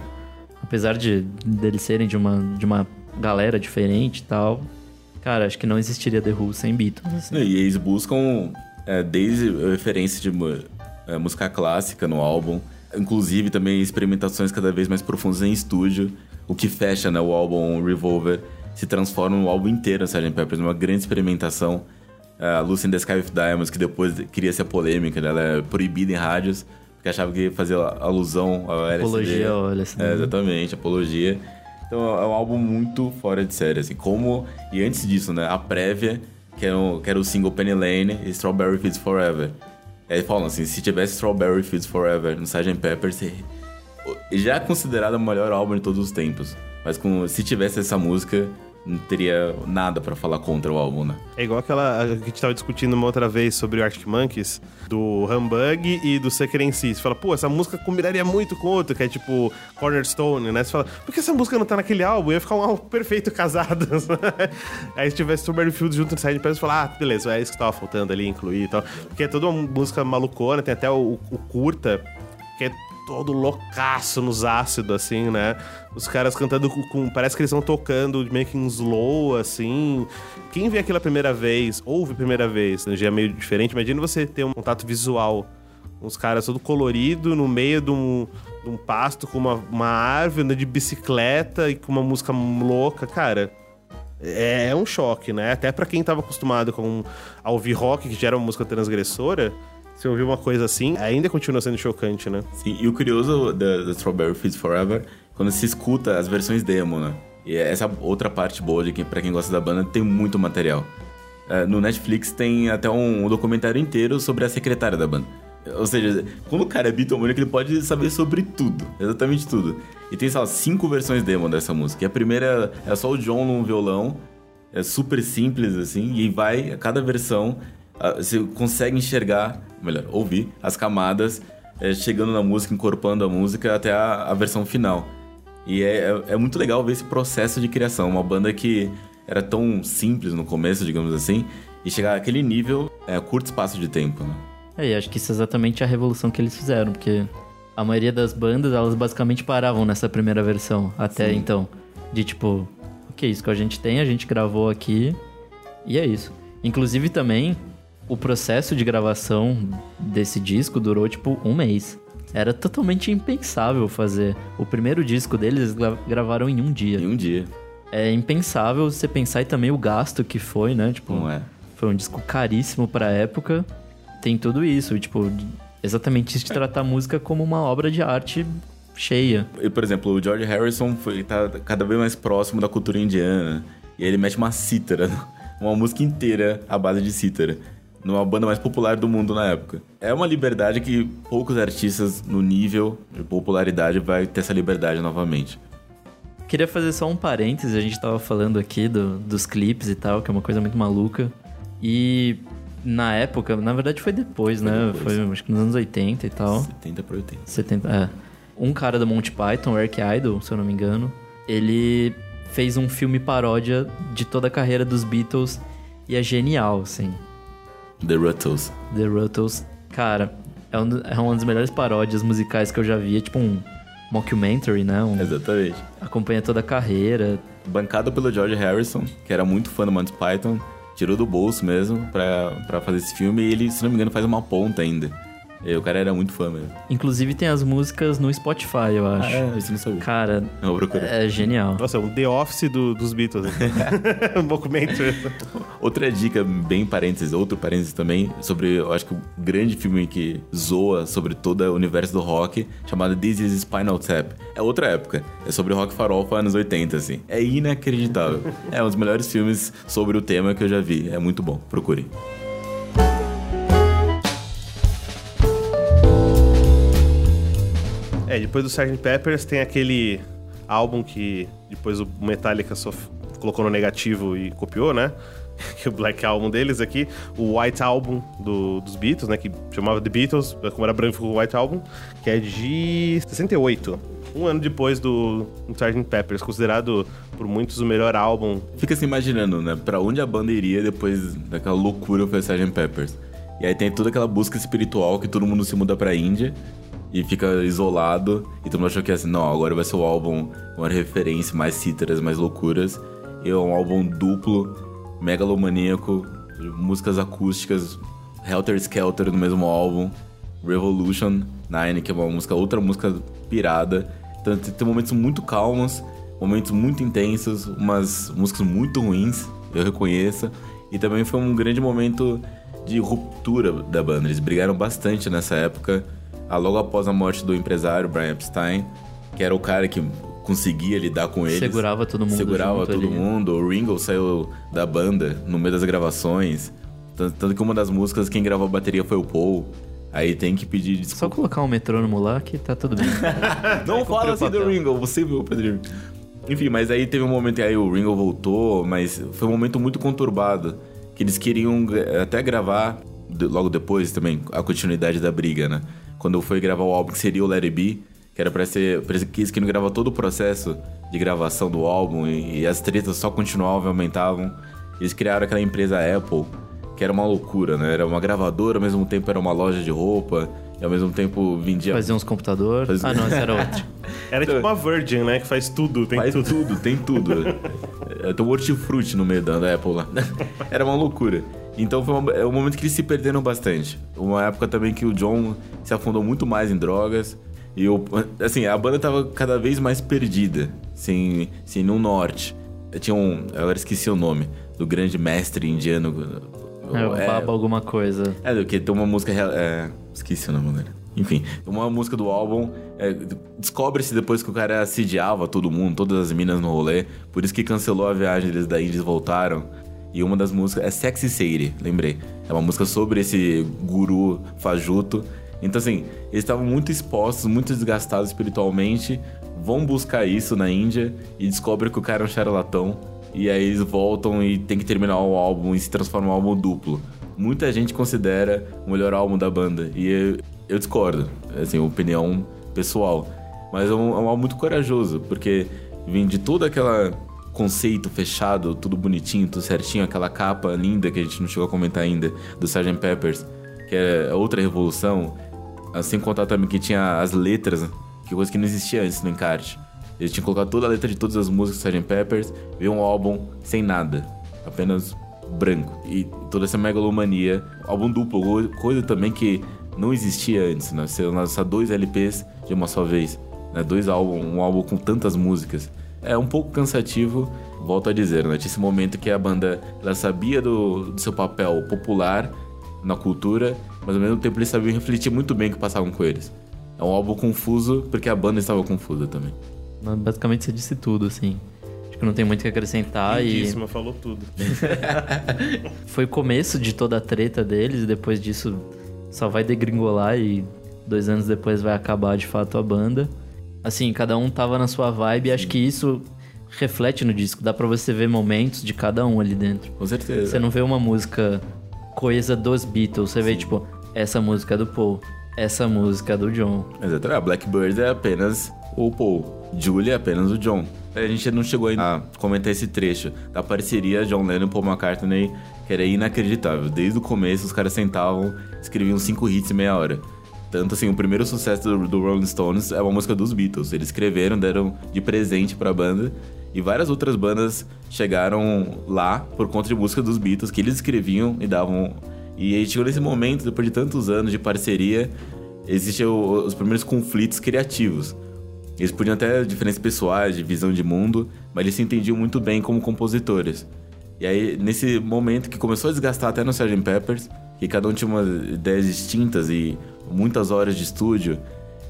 apesar de deles serem de uma, de uma galera diferente e tal, cara, acho que não existiria The Who sem Beatles, assim. E eles buscam é, desde referência de é, música clássica no álbum, inclusive também experimentações cada vez mais profundas em estúdio, o que fecha né, o álbum Revolver, se transforma no álbum inteiro, Sgt. Peppers, uma grande experimentação. A Lucy in the Sky with Diamonds, que depois queria ser polêmica, né, ela é proibida em rádios, porque achava que fazia alusão ao LSD. Apologia ao LSD. É, exatamente, apologia. Então é um álbum muito fora de série, assim, como... E antes disso, né, a prévia, que era o, que era o single Penny Lane e Strawberry Fields Forever. Aí falam assim, se tivesse Strawberry Fields Forever no Sgt. Pepper, já é considerado o melhor álbum de todos os tempos. Mas com, se tivesse essa música, não teria nada pra falar contra o álbum, né? É igual aquela que a gente tava discutindo uma outra vez sobre o Arctic Monkeys, do Humbug e do Sucker Si. Você fala, pô, essa música combinaria muito com outro, que é tipo Cornerstone, né? Você fala, por que essa música não tá naquele álbum? Ia ficar um álbum perfeito casadas. Aí se tivesse Strawberry Fields junto no Side Pass, você fala, ah, beleza, é isso que tava faltando ali, incluir e tal. Porque é toda uma música malucona, tem até o, o curta, que é todo loucaço nos ácidos, assim, né? Os caras cantando com. com- parece que eles estão tocando meio que em slow, assim. Quem vê aquela primeira vez, ouve a primeira vez, né? Já é meio diferente. Imagina você ter um contato visual. Uns caras todo colorido no meio de um, de um pasto com uma, uma árvore, andando de bicicleta e com uma música louca, cara. É, é um choque, né? Até pra quem tava acostumado com a ouvir rock, que já era uma música transgressora, se ouvir uma coisa assim, ainda continua sendo chocante, né? Sim, e o curioso da, Strawberry Fields Forever, quando se escuta as versões demo, né? E essa outra parte boa de quem, pra quem gosta da banda, tem muito material. É, no Netflix tem até um, um documentário inteiro sobre a secretária da banda. Ou seja, quando o cara é bitomânico, ele pode saber sobre tudo, exatamente tudo. E tem, sei lá, cinco versões demo dessa música. E a primeira é só o John num violão, é super simples assim, e vai, a cada versão, você consegue enxergar, melhor, ouvir as camadas é, chegando na música, incorporando a música até a, a versão final. E é, é, é muito legal ver esse processo de criação. Uma banda que era tão simples no começo, digamos assim, e chegar àquele nível é a curto espaço de tempo, né? É, e acho que isso é exatamente a revolução que eles fizeram, porque a maioria das bandas, elas basicamente paravam nessa primeira versão, até Sim. então. De tipo, ok, isso que a gente tem, a gente gravou aqui, e é isso. Inclusive também, o processo de gravação desse disco durou tipo um mês. Era totalmente impensável fazer. O primeiro disco deles eles gra- gravaram em um dia. Em um dia, É impensável você pensar e também o gasto que foi, né? Tipo, não é? foi um disco caríssimo pra época. Tem tudo isso, tipo, exatamente isso de tratar a música como uma obra de arte cheia. E, por exemplo, o George Harrison foi, tá cada vez mais próximo da cultura indiana. E aí ele mete uma cítara, uma música inteira à base de cítara. Numa banda mais popular do mundo na época. É uma liberdade que poucos artistas no nível de popularidade vai ter essa liberdade novamente. Queria fazer só um parêntese, a gente tava falando aqui do, dos clipes e tal, que é uma coisa muito maluca. E na época, na verdade foi depois, Foi né? depois. Foi acho que nos anos 80 e tal. 70 por 80. 70, é. Um cara da Monty Python, o Eric Idle, se eu não me engano, ele fez um filme paródia de toda a carreira dos Beatles e é genial, assim. The Ruttles. The Ruttles, cara, é, um, é uma das melhores paródias musicais que eu já vi. É tipo um mockumentary, né? Um, Exatamente. acompanha toda a carreira. Bancado pelo George Harrison, que era muito fã do Monty Python, tirou do bolso mesmo pra, pra fazer esse filme e ele, se não me engano, faz uma ponta ainda. E o cara era muito fã mesmo. Inclusive tem as músicas no Spotify, eu acho. é, isso não sabia. Cara, Eu vou procurar. é genial. Nossa, é um The Office do- dos Beatles. um documento. Outra dica, bem parênteses, outro parênteses também, sobre, eu acho que o grande filme que zoa sobre todo o universo do rock, chamado This is Spinal Tap. É outra época, é sobre rock farofa anos 80, assim. É inacreditável. é um dos melhores filmes sobre o tema que eu já vi. É muito bom, procure. É, depois do Sgt. Peppers tem aquele álbum que depois o Metallica só colocou no negativo e copiou, né? Que é o Black Album deles aqui. O White Album do- dos Beatles, né? Que chamava The Beatles, como era branco o White Album, que é de 68. Um ano depois do Sgt. Peppers, considerado por muitos o melhor álbum. Fica se imaginando, né? Pra onde a banda iria depois daquela loucura foi Sgt. Peppers. E aí tem toda aquela busca espiritual que todo mundo se muda pra Índia e fica isolado. E todo mundo achou que assim, não, agora vai ser o álbum com uma referência, mais cítaras, mais loucuras. E é um álbum duplo, megalomaníaco, músicas acústicas, Helter Skelter no mesmo álbum, Revolution 9, que é uma música, outra música pirada. Então tem momentos muito calmos, momentos muito intensos, umas músicas muito ruins, eu reconheço. E também foi um grande momento de ruptura da banda. Eles brigaram bastante nessa época, logo após a morte do empresário Brian Epstein, que era o cara que conseguia lidar com eles. Segurava todo mundo Segurava todo ali. mundo. O Ringo saiu da banda no meio das gravações. Tanto, que uma das músicas, quem gravou a bateria foi o Paul. Aí tem que pedir Só desculpa. colocar um metrônomo lá que tá tudo bem. Não fala assim do. Ringo, você viu, Pedrinho. Enfim, mas aí teve um momento, aí o Ringo voltou, mas foi um momento muito conturbado. Que eles queriam até gravar, logo depois também, a continuidade da briga, né? Quando foi gravar o álbum que seria o Let It Be, que era pra ser. pra que eles queriam gravar todo o processo de gravação do álbum e, e as tretas só continuavam e aumentavam. Eles criaram aquela empresa Apple, que era uma loucura, né? Era uma gravadora, ao mesmo tempo era uma loja de roupa, e ao mesmo tempo vendia Fazia uns computadores. Fazia- Ah, não, essa era outra. Era tipo uma Virgin, né? Que faz tudo, tem Faz tudo. tudo. tem tudo. É, Tem um hortifruti no meio da, da Apple lá. Era uma loucura. Então foi uma- é um momento que eles se perderam bastante. Uma época também que o John se afundou muito mais em drogas. E eu, assim, a banda tava cada vez mais perdida, sem, sem no norte. Tinha um, agora esqueci o nome, do grande mestre indiano. É, o Baba alguma coisa. É, do que tem uma música. É, esqueci o nome dele. Enfim, uma música do álbum. é, Descobre-se depois que o cara assediava todo mundo, todas as minas no rolê. Por isso que cancelou a viagem deles da Índia eles voltaram. E uma das músicas é Sexy Sadie, lembrei. É uma música sobre esse guru fajuto. Então, assim, eles estavam muito expostos, muito desgastados espiritualmente. Vão buscar isso na Índia e descobrem que o cara é um charlatão. E aí eles voltam e tem que terminar o álbum e se transforma em um álbum duplo. Muita gente considera o melhor álbum da banda. E eu, eu discordo, assim, opinião pessoal. Mas é um, é um álbum muito corajoso, porque vem de todo aquele conceito fechado, tudo bonitinho, tudo certinho, aquela capa linda que a gente não chegou a comentar ainda, do Sgt. Peppers, que é outra revolução. Sem contar também que tinha as letras, que coisa que não existia antes no encarte. Eles tinham colocado toda a letra de todas as músicas do Sgt. Peppers, veio um álbum sem nada, apenas branco. E toda essa megalomania, álbum duplo, coisa também que não existia antes, né? Você lançar dois LPs de uma só vez, né? Dois álbuns, um álbum com tantas músicas. É um pouco cansativo, volto a dizer, né? Tinha esse momento que a banda ela sabia do, do seu papel popular na cultura, mas ao mesmo tempo eles sabiam refletir muito bem o que passavam com eles. É um álbum confuso porque a banda estava confusa também. Mas basicamente você disse tudo, assim. Acho que não tem muito o que acrescentar e Lindíssima, falou tudo. foi o começo de toda a treta deles e depois disso só vai degringolar e dois anos depois vai acabar de fato a banda. Assim, cada um tava na sua vibe e acho que isso reflete no disco. Dá pra você ver momentos de cada um ali dentro. Com certeza. Você não vê uma música coisa dos Beatles, você vê tipo, essa música é do Paul, essa música é do John. Exatamente. A Blackbird é apenas o Paul. Julie é apenas o John. A gente não chegou ainda a comentar esse trecho da parceria John Lennon e Paul McCartney, que era inacreditável. Desde o começo, os caras sentavam, escreviam cinco hits em meia hora. Tanto assim, o primeiro sucesso do, do Rolling Stones é uma música dos Beatles. Eles escreveram, deram de presente pra banda. E várias outras bandas chegaram lá por conta de música dos Beatles, que eles escreviam e davam. E aí chegou nesse momento, depois de tantos anos de parceria, existem os primeiros conflitos criativos. Eles podiam ter diferenças pessoais, de visão de mundo, mas eles se entendiam muito bem como compositores. E aí, nesse momento que começou a desgastar até no Sgt. Peppers, que cada um tinha umas ideias distintas e muitas horas de estúdio,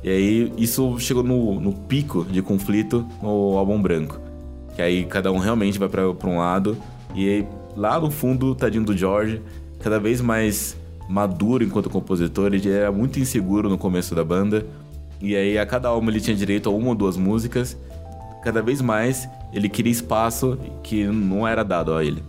e aí isso chegou no, no pico de conflito no álbum branco. Que aí cada um realmente vai pra um lado, e aí lá no fundo, tadinho do George, cada vez mais maduro enquanto compositor, ele era muito inseguro no começo da banda, e aí a cada álbum ele tinha direito a uma ou duas músicas. Cada vez mais ele queria espaço que não era dado a ele.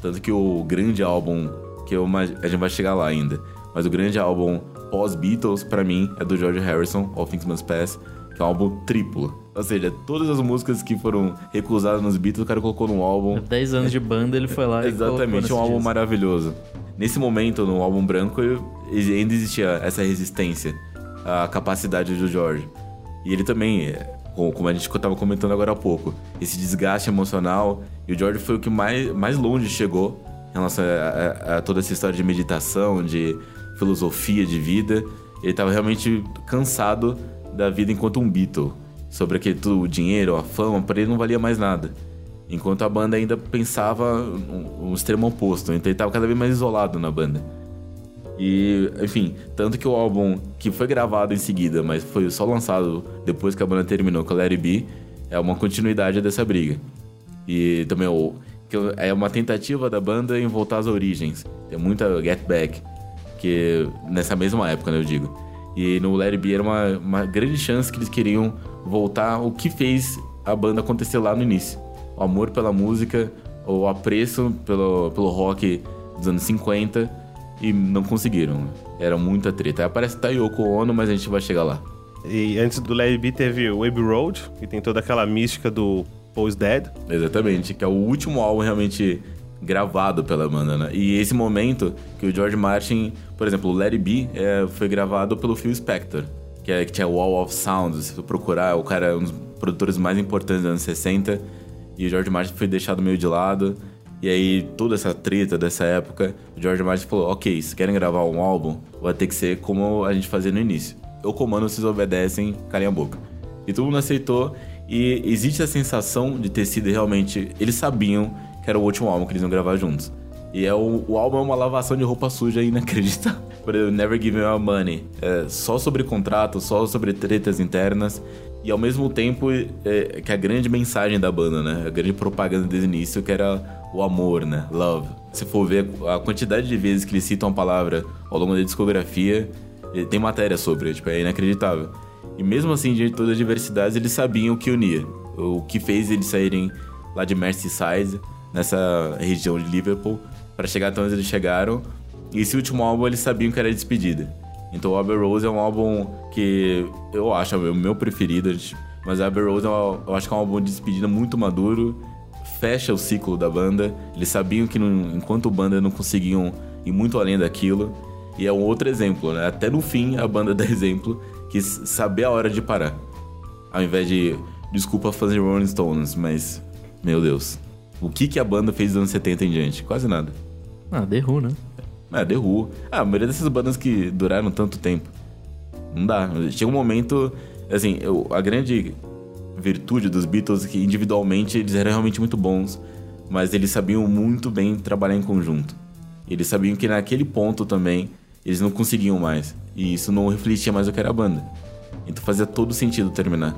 Tanto que o grande álbum, que eu, a gente vai chegar lá ainda, mas o grande álbum pós-Beatles, pra mim, é do George Harrison, All Things Must Pass, que é um álbum triplo. Ou seja, todas as músicas que foram recusadas nos Beatles, o cara colocou num álbum. 10 anos de banda ele foi lá e Exatamente, nesse um álbum disco. maravilhoso. Nesse momento, no álbum branco, ainda existia essa resistência à capacidade do George. E ele também, é, co- como a gente estava comentando agora há pouco, esse desgaste emocional. E o George foi o que mais, mais longe chegou em relação a, a- a toda essa história de meditação, de filosofia de vida. Ele estava realmente cansado da vida enquanto um Beatle. Sobre aquele tudo, o dinheiro, a fama, para ele não valia mais nada. Enquanto a banda ainda pensava um extremo oposto. Então ele estava cada vez mais isolado na banda. E, enfim, tanto que o álbum que foi gravado em seguida, mas foi só lançado depois que a banda terminou com a Larry B, é uma continuidade dessa briga. E também o, que é uma tentativa da banda em voltar às origens. Tem muita Get Back, que nessa mesma época, né, eu digo. E no Larry B era uma, uma grande chance que eles queriam voltar o que fez a banda acontecer lá no início. O amor pela música, o apreço pelo, pelo rock dos anos 50 e não conseguiram. Era muita treta. Aí aparece Tayoko Ono, mas a gente vai chegar lá. E antes do Larry B teve o Abbey Road, que tem toda aquela mística do Paul's Dead. Exatamente, que é o último álbum realmente gravado pela banda, né? E esse momento que o George Martin, por exemplo, o It Be é, foi gravado pelo Phil Spector, que, é, que tinha Wall of Sound, se você procurar, o cara é um dos produtores mais importantes dos anos 60, e o George Martin foi deixado meio de lado, e aí toda essa treta dessa época, o George Martin falou, ok, se querem gravar um álbum, vai ter que ser como a gente fazia no início. Eu comando, vocês obedecem, calem a boca. E todo mundo aceitou. E existe a sensação de ter sido realmente. Eles sabiam que era o último álbum que eles iam gravar juntos. E é o, o álbum é uma lavação de roupa suja inacreditável. Por exemplo, Never Give Me My Money. É só sobre contrato, só sobre tretas internas. E ao mesmo tempo, é, que a grande mensagem da banda, né? A grande propaganda desde o início, que era o amor, né? Love. Se for ver a quantidade de vezes que eles citam a palavra ao longo da discografia, tem matéria sobre, tipo, é inacreditável. E mesmo assim, diante de todas as diversidades, eles sabiam o que unia. O que fez eles saírem lá de Merseyside, nessa região de Liverpool, para chegar até onde eles chegaram. E esse último álbum eles sabiam que era a despedida. Então o Abbey Rose é um álbum que eu acho é o meu preferido, mas o Abbey Rose é um- eu acho que é um álbum de despedida muito maduro, fecha o ciclo da banda. Eles sabiam que não- enquanto banda não conseguiam ir muito além daquilo. E é um outro exemplo, né? Até no fim a banda dá exemplo que s- saber a hora de parar. Ao invés de desculpa de Rolling Stones, mas meu Deus. O que que a banda fez dos anos 70 em diante? Quase nada. Ah, The Who, né? É, The Who. Ah, a maioria dessas bandas que duraram tanto tempo. Não dá. Chega um momento. Assim, eu- a grande virtude dos Beatles é que individualmente eles eram realmente muito bons, mas eles sabiam muito bem trabalhar em conjunto. Eles sabiam que naquele ponto também eles não conseguiam mais. E isso não refletia mais o que era a banda. Então fazia todo sentido terminar.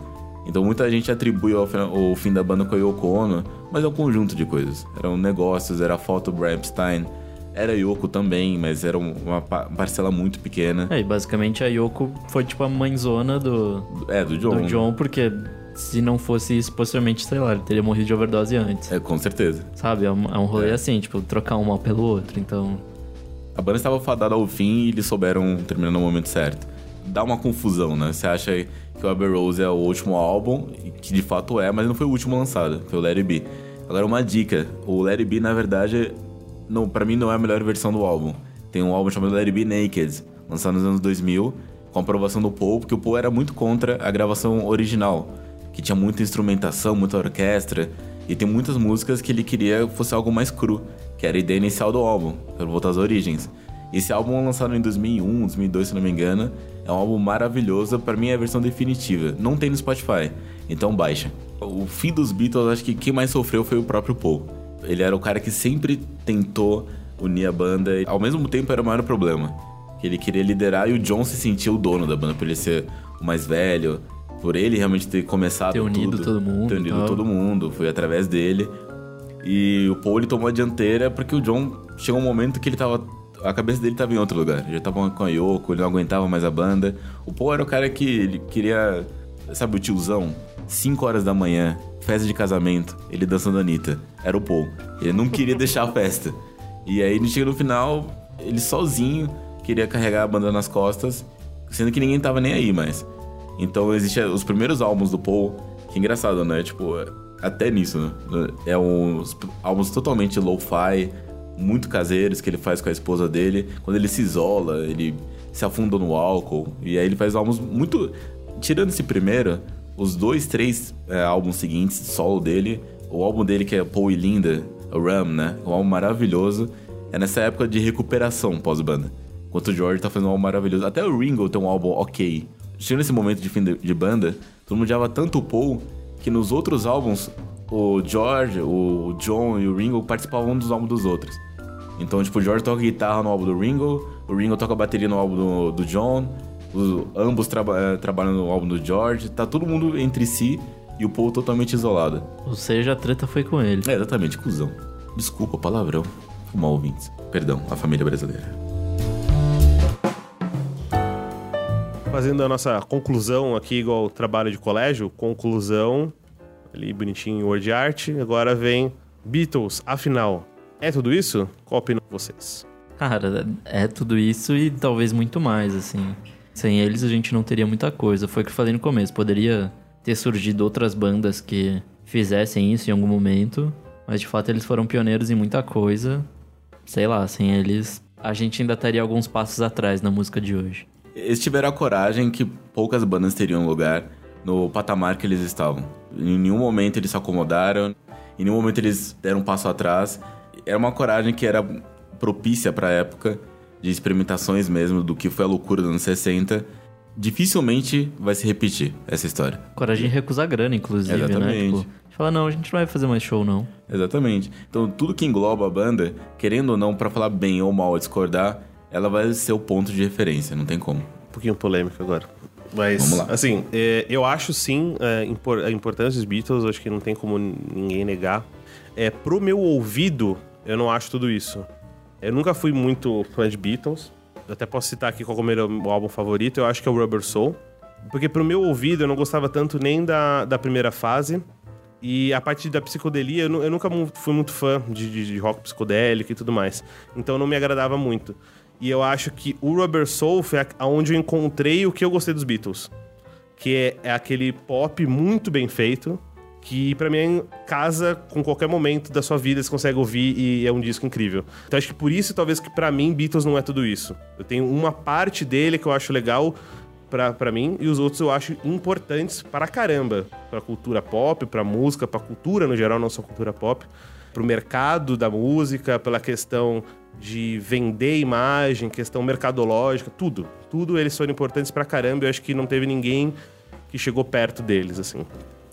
Então muita gente atribui o fim da banda com a Yoko Ono, mas é um conjunto de coisas. Eram negócios, era a foto do Epstein, era a Yoko também, mas era uma parcela muito pequena. É, e basicamente a Yoko foi tipo a mãezona do... É, do John. Do John, porque se não fosse isso, possivelmente, sei lá, ele teria morrido de overdose antes. É, com certeza. Sabe? É um, é um rolê é. assim, tipo, trocar um mal pelo outro, então... A banda estava fadada ao fim e eles souberam terminar no momento certo. Dá uma confusão, né? Você acha que o Abbey Rose é o último álbum, que de fato é, mas não foi o último lançado, foi o It Be. Agora, uma dica: o It Be, na verdade, não, pra mim não é a melhor versão do álbum. Tem um álbum chamado It Be Naked, lançado nos anos 2000, com aprovação do Paul, porque o Paul era muito contra a gravação original, que tinha muita instrumentação, muita orquestra, e tem muitas músicas que ele queria que fosse algo mais cru, que era a ideia inicial do álbum, para voltar às origens. Esse álbum lançado em 2001, 2002, se não me engano, é um álbum maravilhoso, para mim é a versão definitiva. Não tem no Spotify, então baixa. O fim dos Beatles, acho que quem mais sofreu foi o próprio Paul. Ele era o cara que sempre tentou unir a banda e ao mesmo tempo era o maior problema. Que ele queria liderar e o John se sentia o dono da banda, por ele ser o mais velho, por ele realmente ter começado ter unido tudo, todo mundo. Ter unido todo mundo, foi através dele. E o Paul ele tomou a dianteira porque o John chegou um momento que ele tava a cabeça dele estava em outro lugar. Ele já tava com a Yoko, ele não aguentava mais a banda. O Paul era o cara que ele queria, sabe, o tiozão, 5 horas da manhã, festa de casamento, ele dançando Anitta. Era o Paul. Ele não queria deixar a festa. E aí ele chega no final, ele sozinho queria carregar a banda nas costas, sendo que ninguém tava nem aí mais. Então existe os primeiros álbuns do Paul, que é engraçado, né? Tipo, até nisso, né? É uns álbuns totalmente lo-fi, muito caseiros que ele faz com a esposa dele. Quando ele se isola, ele se afunda no álcool. E aí ele faz álbuns muito. Tirando esse primeiro, os dois, três é, álbuns seguintes, solo dele, o álbum dele que é Paul e Linda, o Ram, né? Um álbum maravilhoso. É nessa época de recuperação pós-banda. Enquanto o George tá fazendo um álbum maravilhoso. Até o Ringo tem um álbum ok. Tirando esse momento de fim de, de banda, todo mundo odiava tanto o Paul que nos outros álbuns o George, o John e o Ringo participavam um dos álbuns dos outros. Então, tipo, o George toca guitarra no álbum do Ringo, o Ringo toca bateria no álbum do, do John, os, ambos traba eh, trabalham no álbum do George, tá todo mundo entre si e o Paul totalmente isolado. Ou seja, a treta foi com ele. É, exatamente, cuzão. Desculpa, palavrão. Mal ouvintes. Perdão, a família brasileira. Fazendo a nossa conclusão aqui, igual trabalho de colégio, conclusão, ali bonitinho em word art. Agora vem Beatles, afinal, é tudo isso? Qual a opinião de vocês? Cara, é tudo isso e talvez muito mais, assim. Sem eles a gente não teria muita coisa. Foi o que eu falei no começo. Poderia ter surgido outras bandas que fizessem isso em algum momento, mas de fato eles foram pioneiros em muita coisa. Sei lá, sem eles a gente ainda estaria alguns passos atrás na música de hoje. Eles tiveram a coragem que poucas bandas teriam lugar no patamar que eles estavam. Em nenhum momento eles se acomodaram, em nenhum momento eles deram um passo atrás. Era uma coragem que era propícia para a época de experimentações mesmo do que foi a loucura dos anos 60. Dificilmente vai se repetir essa história. Coragem de recusar grana, inclusive, né? Exatamente. né? Tipo, fala, não, a gente não vai fazer mais show, não. Exatamente. Então, tudo que engloba a banda, querendo ou não, para falar bem ou mal, discordar, ela vai ser o ponto de referência, não tem como. Um pouquinho polêmico agora. Mas, Vamos lá. assim, é, eu acho sim é, a importância dos Beatles, acho que não tem como ninguém negar. É, pro meu ouvido, eu não acho tudo isso. Eu nunca fui muito fã de Beatles. Eu até posso citar aqui qual é o meu álbum favorito, eu acho que é o Rubber Soul. Porque pro meu ouvido eu não gostava tanto nem da, da primeira fase. E a parte da psicodelia, eu, eu nunca fui muito fã de, de, de rock psicodélico e tudo mais. Então não me agradava muito. E eu acho que o Rubber Soul foi aonde eu encontrei o que eu gostei dos Beatles. Que é, é aquele pop muito bem feito, que para mim casa com qualquer momento da sua vida, você consegue ouvir e é um disco incrível. Então acho que por isso talvez que para mim Beatles não é tudo isso. Eu tenho uma parte dele que eu acho legal para mim e os outros eu acho importantes para caramba, para cultura pop, para música, para cultura no geral, não só cultura pop, para o mercado da música, pela questão de vender imagem, questão mercadológica, tudo. Tudo eles foram importantes pra caramba. Eu acho que não teve ninguém que chegou perto deles, assim.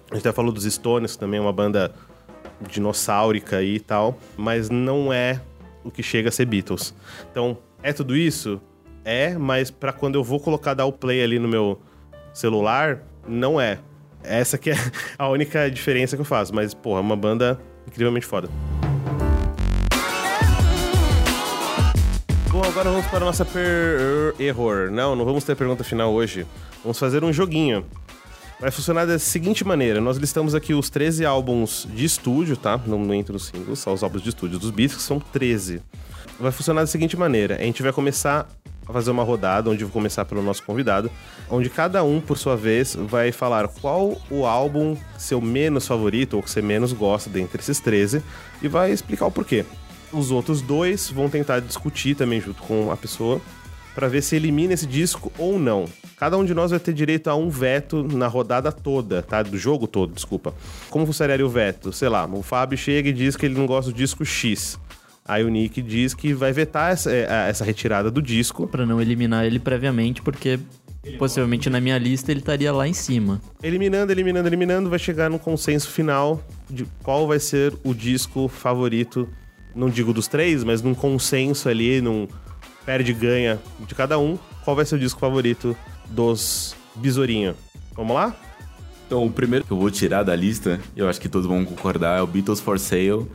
A gente até falou dos Stones, que também é uma banda dinossáurica e tal, mas não é o que chega a ser Beatles. Então, é tudo isso? É, mas para quando eu vou colocar dar o play ali no meu celular, não é. Essa que é a única diferença que eu faço. Mas, porra, é uma banda incrivelmente foda. Bom, agora vamos para a nossa per error. Não, não vamos ter pergunta final hoje. Vamos fazer um joguinho. Vai funcionar da seguinte maneira: nós listamos aqui os 13 álbuns de estúdio, tá? Não, não entra nos singles, só os álbuns de estúdio dos Beatles, que são 13. Vai funcionar da seguinte maneira: a gente vai começar a fazer uma rodada, onde eu vou começar pelo nosso convidado, onde cada um, por sua vez, vai falar qual o álbum seu menos favorito ou que você menos gosta dentre esses 13 e vai explicar o porquê. Os outros dois vão tentar discutir também junto com a pessoa para ver se elimina esse disco ou não. Cada um de nós vai ter direito a um veto na rodada toda, tá? Do jogo todo, desculpa. Como funcionaria o veto? Sei lá, o Fábio chega e diz que ele não gosta do disco X. Aí o Nick diz que vai vetar essa, é, essa retirada do disco. Pra não eliminar ele previamente, porque possivelmente na minha lista ele estaria lá em cima. Eliminando, eliminando, eliminando, vai chegar no consenso final de qual vai ser o disco favorito não digo dos três, mas num consenso ali, num perde-ganha de cada um, qual vai ser o disco favorito dos Besourinho? Vamos lá? Então, o primeiro que eu vou tirar da lista, eu acho que todos vão concordar, é o Beatles for Sale,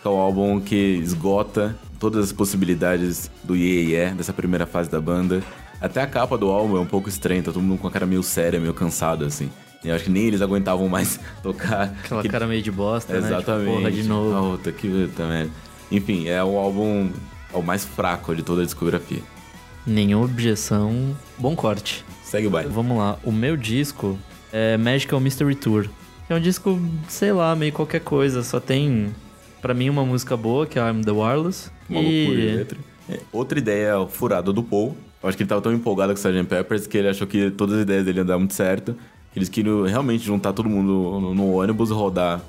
que é o álbum que esgota todas as possibilidades do Yeah, yeah dessa primeira fase da banda. Até a capa do álbum é um pouco estranha, tá todo mundo com a cara meio séria, meio cansado, assim. Eu acho que nem eles aguentavam mais tocar. Aquela que... cara meio de bosta, Exatamente. né? Tipo, porra, de novo. Ah, outra que também. Enfim, é o álbum é o mais fraco de toda a discografia. Nenhuma objeção. Bom corte. Segue o baile. Vamos lá. O meu disco é Magical Mystery Tour. É um disco, sei lá, meio qualquer coisa. Só tem, para mim, uma música boa, que é I'm the Wireless. Uma e... loucura de letra. É, outra ideia é o furado do Paul. Eu acho que ele tava tão empolgado com o Sgt. Peppers que ele achou que todas as ideias dele iam dar muito certo. Eles queriam realmente juntar todo mundo no, no ônibus, rodar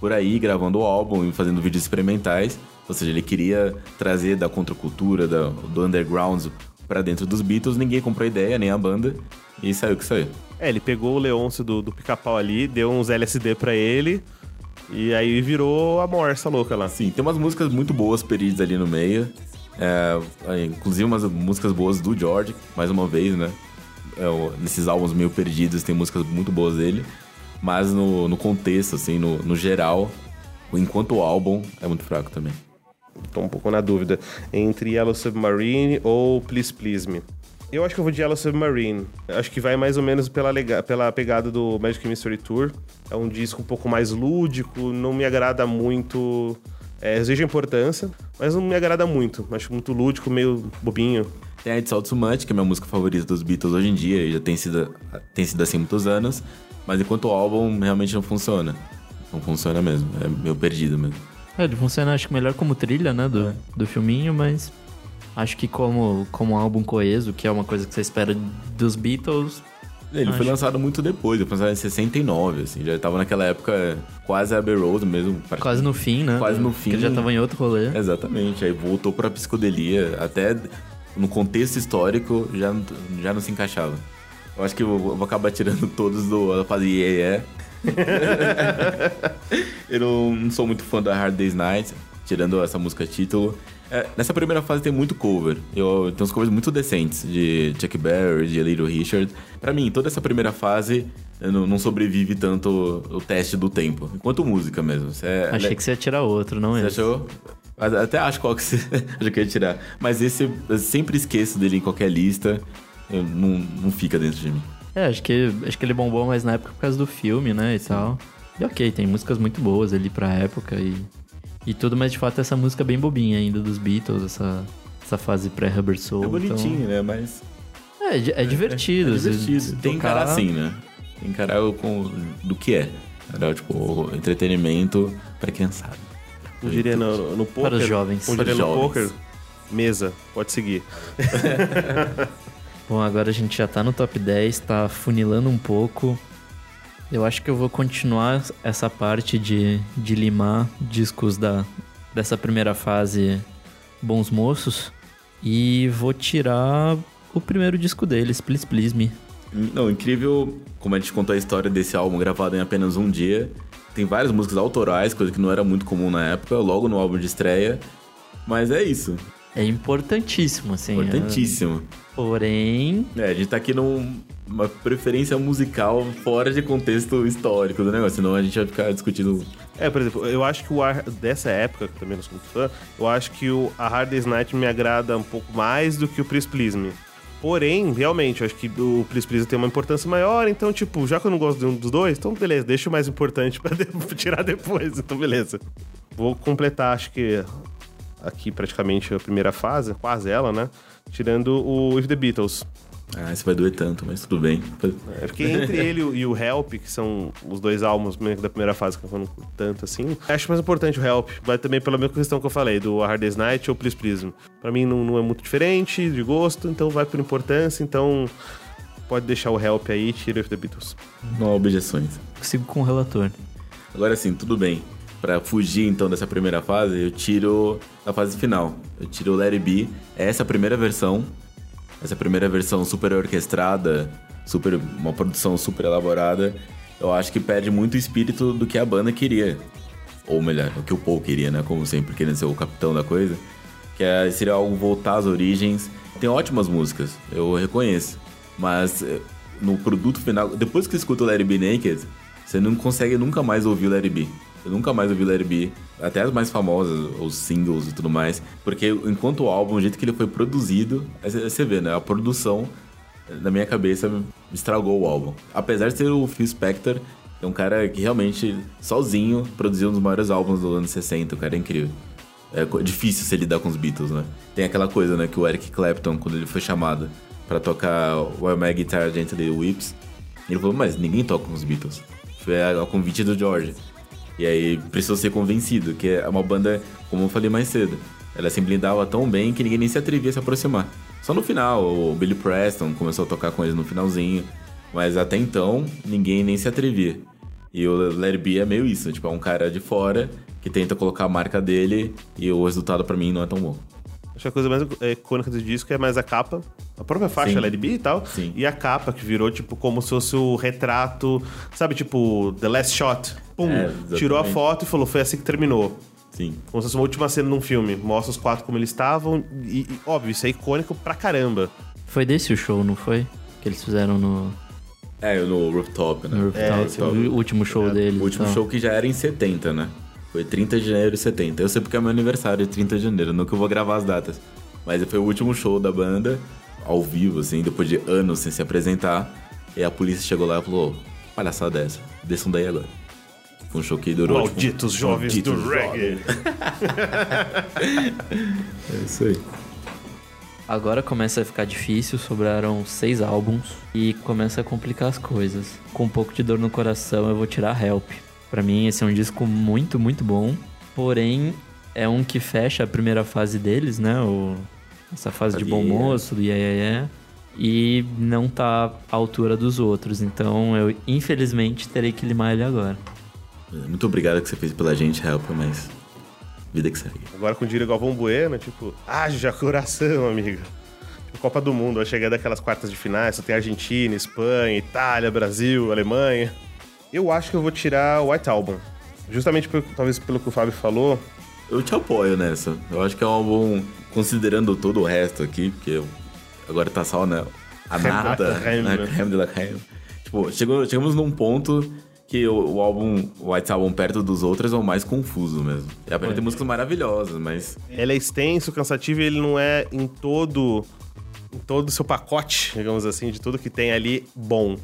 por aí, gravando o álbum e fazendo vídeos experimentais. Ou seja, ele queria trazer da contracultura, da, do underground para dentro dos Beatles. Ninguém comprou a ideia, nem a banda. E saiu o que saiu. É, ele pegou o Leôncio do, do pica-pau ali, deu uns LSD para ele. E aí virou a morsa louca lá. Sim, tem umas músicas muito boas perdidas ali no meio. É, inclusive umas músicas boas do George, mais uma vez, né? É, nesses álbuns meio perdidos tem músicas muito boas dele. Mas no, no contexto, assim, no, no geral, enquanto álbum, é muito fraco também tô um pouco na dúvida entre Yellow Submarine ou Please Please Me. Eu acho que eu vou de Yellow Submarine. Acho que vai mais ou menos pela, pela pegada do Magic Mystery Tour. É um disco um pouco mais lúdico, não me agrada muito. É, exige importância, mas não me agrada muito. Acho muito lúdico, meio bobinho. Tem a All Too Much, que é minha música favorita dos Beatles hoje em dia, e já tem sido, tem sido assim muitos anos. Mas enquanto o álbum realmente não funciona. Não funciona mesmo, é meio perdido mesmo. É, ele funciona acho que melhor como trilha, né, do, é. do filminho, mas acho que como, como álbum coeso, que é uma coisa que você espera dos Beatles. Ele acho... foi lançado muito depois, foi lançado em 69, assim, já tava naquela época quase Abbey Road mesmo. Quase no fim, né? Quase no fim. Que ele já tava em outro rolê. Exatamente, aí voltou pra psicodelia, até no contexto histórico já, já não se encaixava. Eu acho que eu vou acabar tirando todos do fase yeah, yeah eu não sou muito fã da Hard Day's Night, tirando essa música título. É, nessa primeira fase tem muito cover. Eu, tem uns covers muito decentes, de Chuck Berry, de Little Richard. Para mim, toda essa primeira fase não, não, sobrevive tanto o teste do tempo, enquanto música mesmo. É, Achei que você ia tirar outro, não é? Você achou? Até acho qual que você acho que ia tirar. Mas esse eu sempre esqueço dele em qualquer lista. não, não fica dentro de mim. É, acho que, acho que ele bombou mais na época por causa do filme, né, e tal. E ok, tem músicas muito boas ali pra época e, e tudo, mas de fato essa música é bem bobinha ainda dos Beatles, essa, essa fase pré-Rubber Soul. É bonitinho, então... né, mas... É, é, é divertido. É, é divertido. Tem que encarar assim, né? Tem que encarar com, do que é. Era, tipo, entretenimento pra criançada. Eu diria no, no poker. Para os jovens. Eu diria no poker, mesa, pode seguir. Bom, agora a gente já tá no top 10, tá funilando um pouco. Eu acho que eu vou continuar essa parte de, de limar discos da, dessa primeira fase Bons Moços e vou tirar o primeiro disco deles, Please Please Me. Não, incrível como a gente contou a história desse álbum gravado em apenas um dia. Tem várias músicas autorais, coisa que não era muito comum na época, logo no álbum de estreia. Mas é isso. É importantíssimo, assim. Importantíssimo. É... Porém. É, a gente tá aqui num, uma preferência musical fora de contexto histórico do negócio, senão a gente vai ficar discutindo. É, por exemplo, eu acho que o ar dessa época, que também não sou muito fã, eu acho que o A Hard Day's Night me agrada um pouco mais do que o Please Please Me. Porém, realmente, eu acho que o Please Please tem uma importância maior, então, tipo, já que eu não gosto de um dos dois, então beleza, deixa o mais importante pra de tirar depois, então beleza. Vou completar, acho que aqui praticamente a primeira fase, quase ela, né? Tirando o With the Beatles. Ah, isso vai doer tanto, mas tudo bem. É porque entre ele e o Help, que são os dois álbuns da primeira fase que eu não tanto assim, acho mais importante o Help. Vai também pela mesma questão que eu falei, do Hard Day's Night ou Please Please. Pra mim não, não é muito diferente de gosto, então vai por importância, então pode deixar o Help aí e tira The Beatles. Não há objeções. Sigo com o relator. Agora sim, tudo bem. Pra fugir então dessa primeira fase, eu tiro a fase final. Eu tiro o It Be. Essa primeira versão essa primeira versão super orquestrada, super uma produção super elaborada, eu acho que perde muito o espírito do que a banda queria. Ou melhor, o que o Paul queria, né? Como sempre, querendo ser o capitão da coisa. Que é, seria algo voltar às origens. Tem ótimas músicas, eu reconheço. Mas eh, no produto final, depois que escuta o Larry B Naked, você não consegue nunca mais ouvir o Larry B. Eu nunca mais ouvi Let It Be, até as mais famosas, os singles e tudo mais, porque enquanto o álbum, o jeito que ele foi produzido, você vê, né? A produção, na minha cabeça, estragou o álbum. Apesar de ser o Phil Spector, é um cara que realmente, sozinho, produziu um dos maiores álbuns do ano 60, o cara é incrível. É difícil se lidar com os Beatles, né? Tem aquela coisa, né, que o Eric Clapton, quando ele foi chamado para tocar While My Guitar Gently Whips, ele falou, mas ninguém toca com os Beatles. Foi a convite do George. E aí precisou ser convencido, que é uma banda, como eu falei mais cedo, ela se blindava tão bem que ninguém nem se atrevia a se aproximar. Só no final, o Billy Preston começou a tocar com eles no finalzinho, mas até então ninguém nem se atrevia. E o Larry B é meio isso, tipo, é um cara de fora que tenta colocar a marca dele e o resultado para mim não é tão bom. Acho que a coisa mais icônica do disco é mais a capa. A própria faixa Sim. Larry B e tal. Sim. E a capa, que virou, tipo, como se fosse o retrato, sabe, tipo, The Last Shot pum, é, tirou a foto e falou, foi assim que terminou. Sim. Como se fosse uma última cena num filme. Mostra os quatro como eles estavam e, e, óbvio, isso é icônico pra caramba. Foi desse o show, não foi? Que eles fizeram no... É, no Rooftop, né? No Rooftop, é, o último show é, deles. O último então. show que já era em 70, né? Foi 30 de janeiro de 70. Eu sei porque é meu aniversário, 30 de janeiro, não que eu vou gravar as datas. Mas foi o último show da banda, ao vivo, assim, depois de anos sem se apresentar. E a polícia chegou lá e falou: palhaçada dessa, é desçam daí agora. Foi um show que durou. Tipo, Malditos tipo, jovens malditos do reggae. é isso aí. Agora começa a ficar difícil, sobraram seis álbuns e começa a complicar as coisas. Com um pouco de dor no coração, eu vou tirar Help. Para mim, esse é um disco muito, muito bom. Porém, é um que fecha a primeira fase deles, né? O, essa fase de bom moço, do yeah, yeah, yeah, E não tá à altura dos outros. Então, eu infelizmente terei que limar ele agora. Muito obrigado que você fez pela gente, Help, mas vida que segue. Agora com o Diro Galvão Bueno, tipo, haja coração, amigo. Tipo, Copa do Mundo, vai chegar daquelas quartas de finais, só tem Argentina, Espanha, Itália, Brasil, Alemanha. Eu acho que eu vou tirar o White Album. Justamente por, talvez pelo que o Fábio falou. Eu te apoio nessa. Eu acho que é um álbum, considerando todo o resto aqui, porque agora tá só, né? A nada, a creme de la creme. Tipo, chegou, chegamos num ponto que o, o, álbum, o White Album perto dos outros é o mais confuso mesmo. É, apesar de músicas maravilhosas, mas... Ele é extenso, cansativo e ele não é em todo em todo o seu pacote, digamos assim, de tudo que tem ali bom.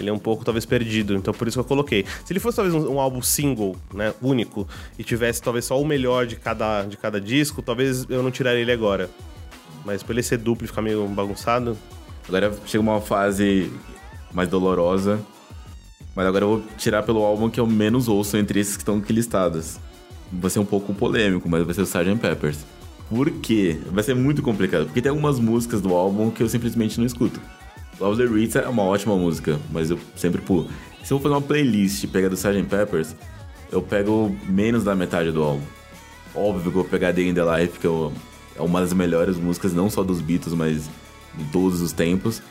Ele é um pouco, talvez, perdido, então por isso que eu coloquei. Se ele fosse, talvez, um, um, álbum single, né, único, e tivesse, talvez, só o melhor de cada, de cada disco, talvez eu não tiraria ele agora. Mas por ele ser duplo e ficar meio bagunçado... Agora chega uma fase mais dolorosa, mas agora eu vou tirar pelo álbum que eu menos ouço entre esses que estão aqui listados. Vai ser um pouco polêmico, mas vai ser o Sgt. Peppers. Por quê? Vai ser muito complicado. Porque tem algumas músicas do álbum que eu simplesmente não escuto. Love the Ritz é uma ótima música, mas eu sempre pulo. Se eu for fazer uma playlist pegar do Sgt. Peppers, eu pego menos da metade do álbum. Óbvio que eu vou pegar Day in the Life, que é uma das melhores músicas, não só dos Beatles, mas de todos os tempos.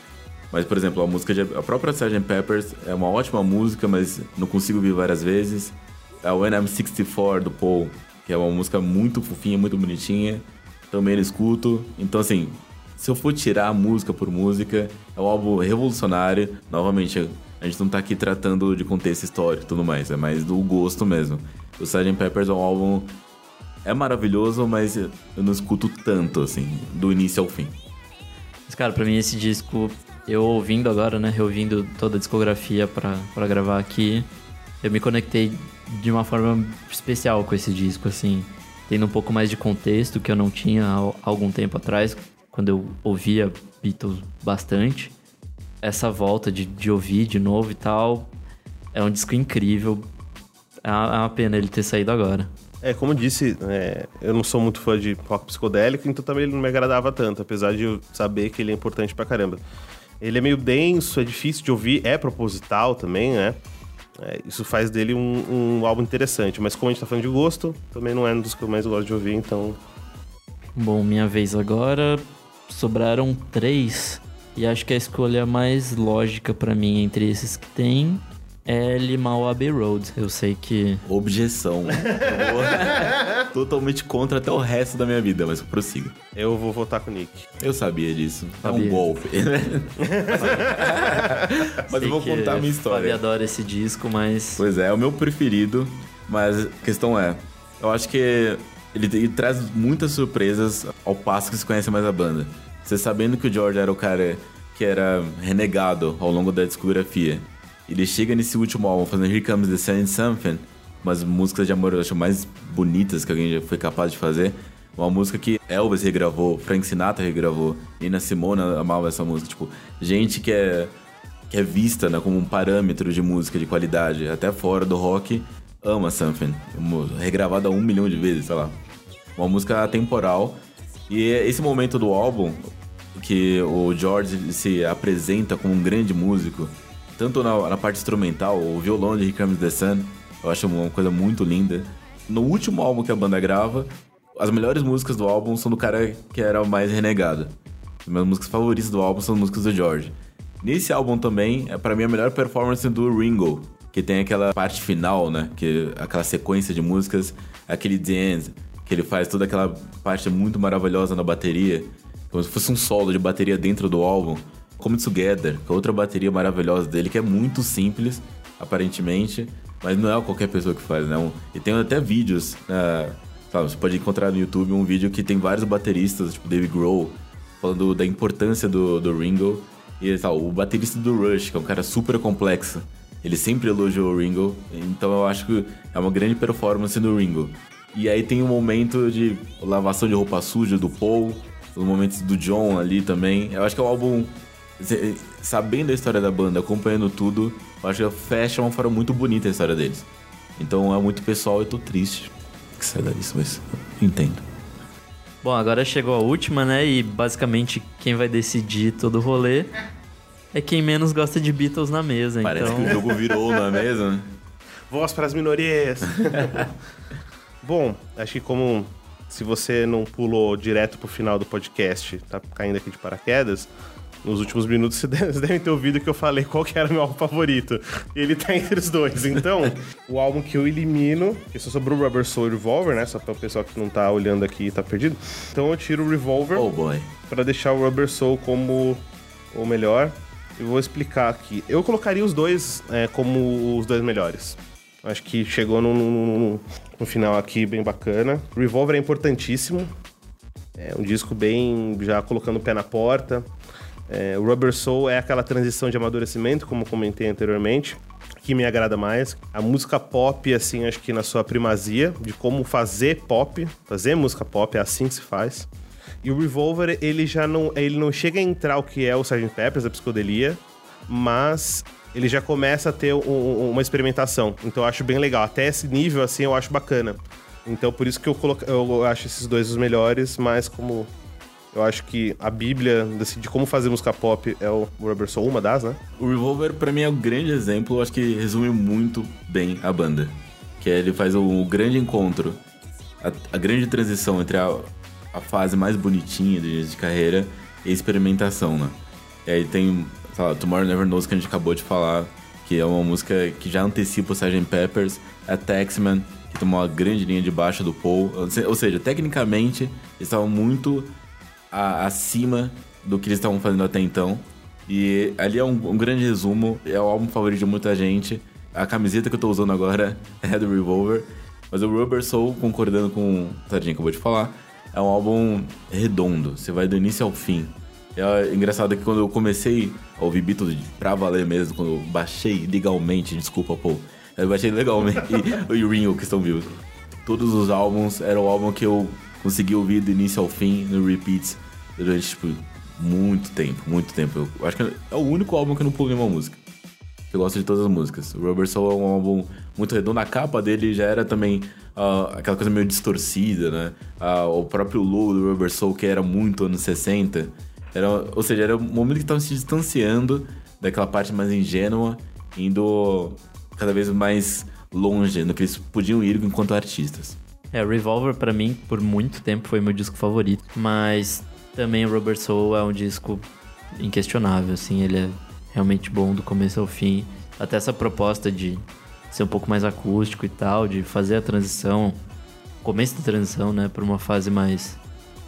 Mas, por exemplo, a música de, a própria Sgt. Peppers é uma ótima música, mas não consigo ouvir várias vezes. A When I'm 64 do Paul, que é uma música muito fofinha, muito bonitinha, também eu escuto. Então, assim, se eu for tirar música por música, é um álbum revolucionário. Novamente, a gente não tá aqui tratando de contexto histórico e tudo mais, é mais do gosto mesmo. O Sgt. Peppers é um álbum... É maravilhoso, mas eu não escuto tanto, assim, do início ao fim. Mas, cara, pra mim esse disco, eu ouvindo agora, né, reouvindo toda a discografia pra gravar aqui, eu me conectei de uma forma especial com esse disco, assim, tendo um pouco mais de contexto que eu não tinha há algum tempo atrás, quando eu ouvia Beatles bastante. Essa volta de, de ouvir de novo e tal, é um disco incrível. É é uma pena ele ter saído agora. É, como eu disse, é, eu não sou muito fã de rock psicodélico, então também ele não me agradava tanto, apesar de eu saber que ele é importante pra caramba. Ele é meio denso, é difícil de ouvir, é proposital também, né? É, isso faz dele um, um, álbum interessante, mas como a gente tá falando de gosto, também não é um dos que eu mais gosto de ouvir, então. Bom, minha vez agora. Sobraram três. E acho que a escolha mais lógica para mim entre esses que tem é Limau Abbey Road. Eu sei que. Objeção. Totalmente contra até o resto da minha vida, mas prossiga. Eu vou votar com o Nick. Eu sabia disso. Sabia. É um golpe. mas sei eu vou contar a minha história. Eu adoro esse disco, mas. Pois é, é o meu preferido. Mas a questão é: eu acho que ele, ele traz muitas surpresas ao passo que se conhece mais a banda. Você sabendo que o George era o cara que era renegado ao longo da discografia ele chega nesse último álbum fazendo Here Comes the Sun Something, umas músicas de amor eu acho mais bonitas que alguém já foi capaz de fazer. Uma música que Elvis regravou, Frank Sinatra regravou, Nina Simone amava essa música. Tipo, gente que é, que é vista né, como um parâmetro de música de qualidade, até fora do rock, ama Something. Regravada um milhão de vezes, sei lá. Uma música atemporal. E esse momento do álbum, que o George se apresenta como um grande músico, tanto na, na, parte instrumental, o violão de Here Comes the Sun, eu acho uma coisa muito linda. No último álbum que a banda grava, as melhores músicas do álbum são do cara que era o mais renegado. As minhas músicas favoritas do álbum são as músicas do George. Nesse álbum também, é para mim a melhor performance do Ringo, que tem aquela parte final, né? Que aquela sequência de músicas, aquele End, que ele faz toda aquela parte muito maravilhosa na bateria, como se fosse um solo de bateria dentro do álbum. Come Together, que é outra bateria maravilhosa dele, que é muito simples, aparentemente, mas não é qualquer pessoa que faz, né? E tem até vídeos, né? Sabe, você pode encontrar no YouTube um vídeo que tem vários bateristas, tipo Dave Grohl, falando da importância do, do Ringo. E tal, o baterista do Rush, que é um cara super complexo, ele sempre elogiou o Ringo, então eu acho que é uma grande performance do Ringo. E aí tem um momento de lavação de roupa suja do Paul, os momentos do John ali também. Eu acho que é um álbum sabendo a história da banda, acompanhando tudo, eu acho que fecha uma forma muito bonita a história deles. Então é muito pessoal e tô triste que saia disso, mas entendo. Bom, agora chegou a última, né? E basicamente quem vai decidir todo o rolê é quem menos gosta de Beatles na mesa. Parece então... que o jogo virou na mesa, né? Voz para as minorias. Bom, acho que como se você não pulou direto pro final do podcast, tá caindo aqui de paraquedas, nos últimos minutos vocês devem ter ouvido que eu falei qual que era o meu álbum favorito. Ele tá entre os dois. Então, o álbum que eu elimino, que só sobrou o Rubber Soul e Revolver, né? Só para o pessoal que não tá olhando aqui e tá perdido. Então eu tiro o Revolver. Oh boy. Pra deixar o Rubber Soul como o melhor. E vou explicar aqui. Eu colocaria os dois é, como os dois melhores. Acho que chegou no, final aqui bem bacana. Revolver é importantíssimo. É um disco bem já colocando o pé na porta. É, o Rubber Soul é aquela transição de amadurecimento, como comentei anteriormente, que me agrada mais. A música pop, assim, acho que na sua primazia, de como fazer pop, fazer música pop, é assim que se faz. E o Revolver, ele já não, ele não chega a entrar o que é o Sgt. Peppers, a psicodelia, mas ele já começa a ter um, uma experimentação. Então eu acho bem legal. Até esse nível, assim, eu acho bacana. Então por isso que eu, coloco, eu acho esses dois os melhores, mas como eu acho que a bíblia de como fazer música pop é o Rubber Soul, uma das, né? O Revolver, para mim, é um grande exemplo. Eu acho que resume muito bem a banda. Que é, ele faz o, grande encontro, a, a, grande transição entre a, a fase mais bonitinha de, de carreira e a experimentação, né? E aí tem, sei lá, Tomorrow Never Knows, que a gente acabou de falar, que é uma música que já antecipa o Sgt. Peppers, a Taxman, que tomou uma grande linha de baixo do Paul. Ou seja, tecnicamente, eles estavam muito a, acima do que eles estavam fazendo até então. E ali é um, um, grande resumo, é o álbum favorito de muita gente. A camiseta que eu tô usando agora é do Revolver. Mas o Rubber Soul, concordando com o Tadinho acabou de falar, é um álbum redondo. Você vai do início ao fim. É engraçado que quando eu comecei a ouvir Beatles pra valer mesmo, quando eu baixei legalmente, desculpa, pô. Eu baixei legalmente o Ringo, que estão vivos. Todos os álbuns eram o álbum que eu consegui ouvir do início ao fim, no repeats, durante, tipo, muito tempo, muito tempo. Eu acho que é o único álbum que eu não pulei uma música. Eu gosto de todas as músicas. O Rubber Soul é um álbum muito redondo. A capa dele já era também uh, aquela coisa meio distorcida, né? Uh, o próprio logo do Rubber Soul, que era muito anos 60. Era, ou seja, era um momento que estavam se distanciando daquela parte mais ingênua, indo cada vez mais longe no que eles podiam ir enquanto artistas. É, Revolver para mim por muito tempo foi meu disco favorito, mas também Rubber Soul é um disco inquestionável, assim, ele é realmente bom do começo ao fim. Até essa proposta de ser um pouco mais acústico e tal, de fazer a transição, começo da transição, né, para uma fase mais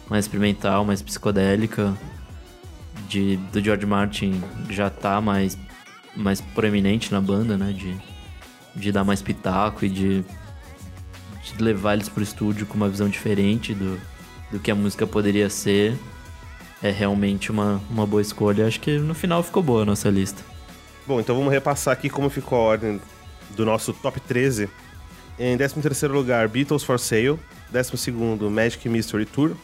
mais experimental, mais psicodélica, de do George Martin já tá mais mais proeminente na banda, né, de de dar mais pitaco e de, de levar eles pro estúdio com uma visão diferente do, do que a música poderia ser é realmente uma, uma boa escolha. Acho que no final ficou boa a nossa lista. Bom, então vamos repassar aqui como ficou a ordem do nosso top 13. Em 13 lugar, Beatles for Sale. 12 Magic Mystery Tour.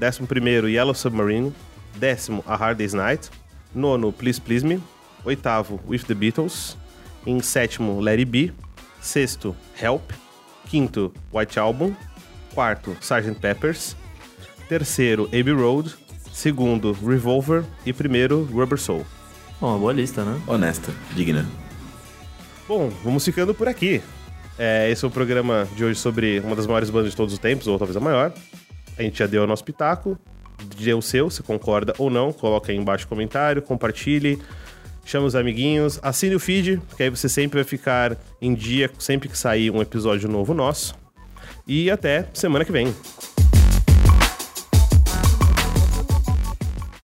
11 Yellow Submarine. Décimo, A Hard Day's Night. Nono, Please Please Me. Oitavo, With the Beatles. Em sétimo, Let It Be. Sexto, Help. Quinto, White Album. Quarto, Sgt. Peppers. Terceiro, Abbey Road segundo Revolver e primeiro Rubber Soul. Bom, uma boa lista, né? Honesta, digna. Bom, vamos ficando por aqui. É, esse é o programa de hoje sobre uma das maiores bandas de todos os tempos, ou talvez a maior. A gente já deu o nosso pitaco, deu o seu, se concorda ou não, coloca aí embaixo comentário, compartilhe, chama os amiguinhos, assine o feed, que aí você sempre vai ficar em dia sempre que sair um episódio novo nosso. E até semana que vem.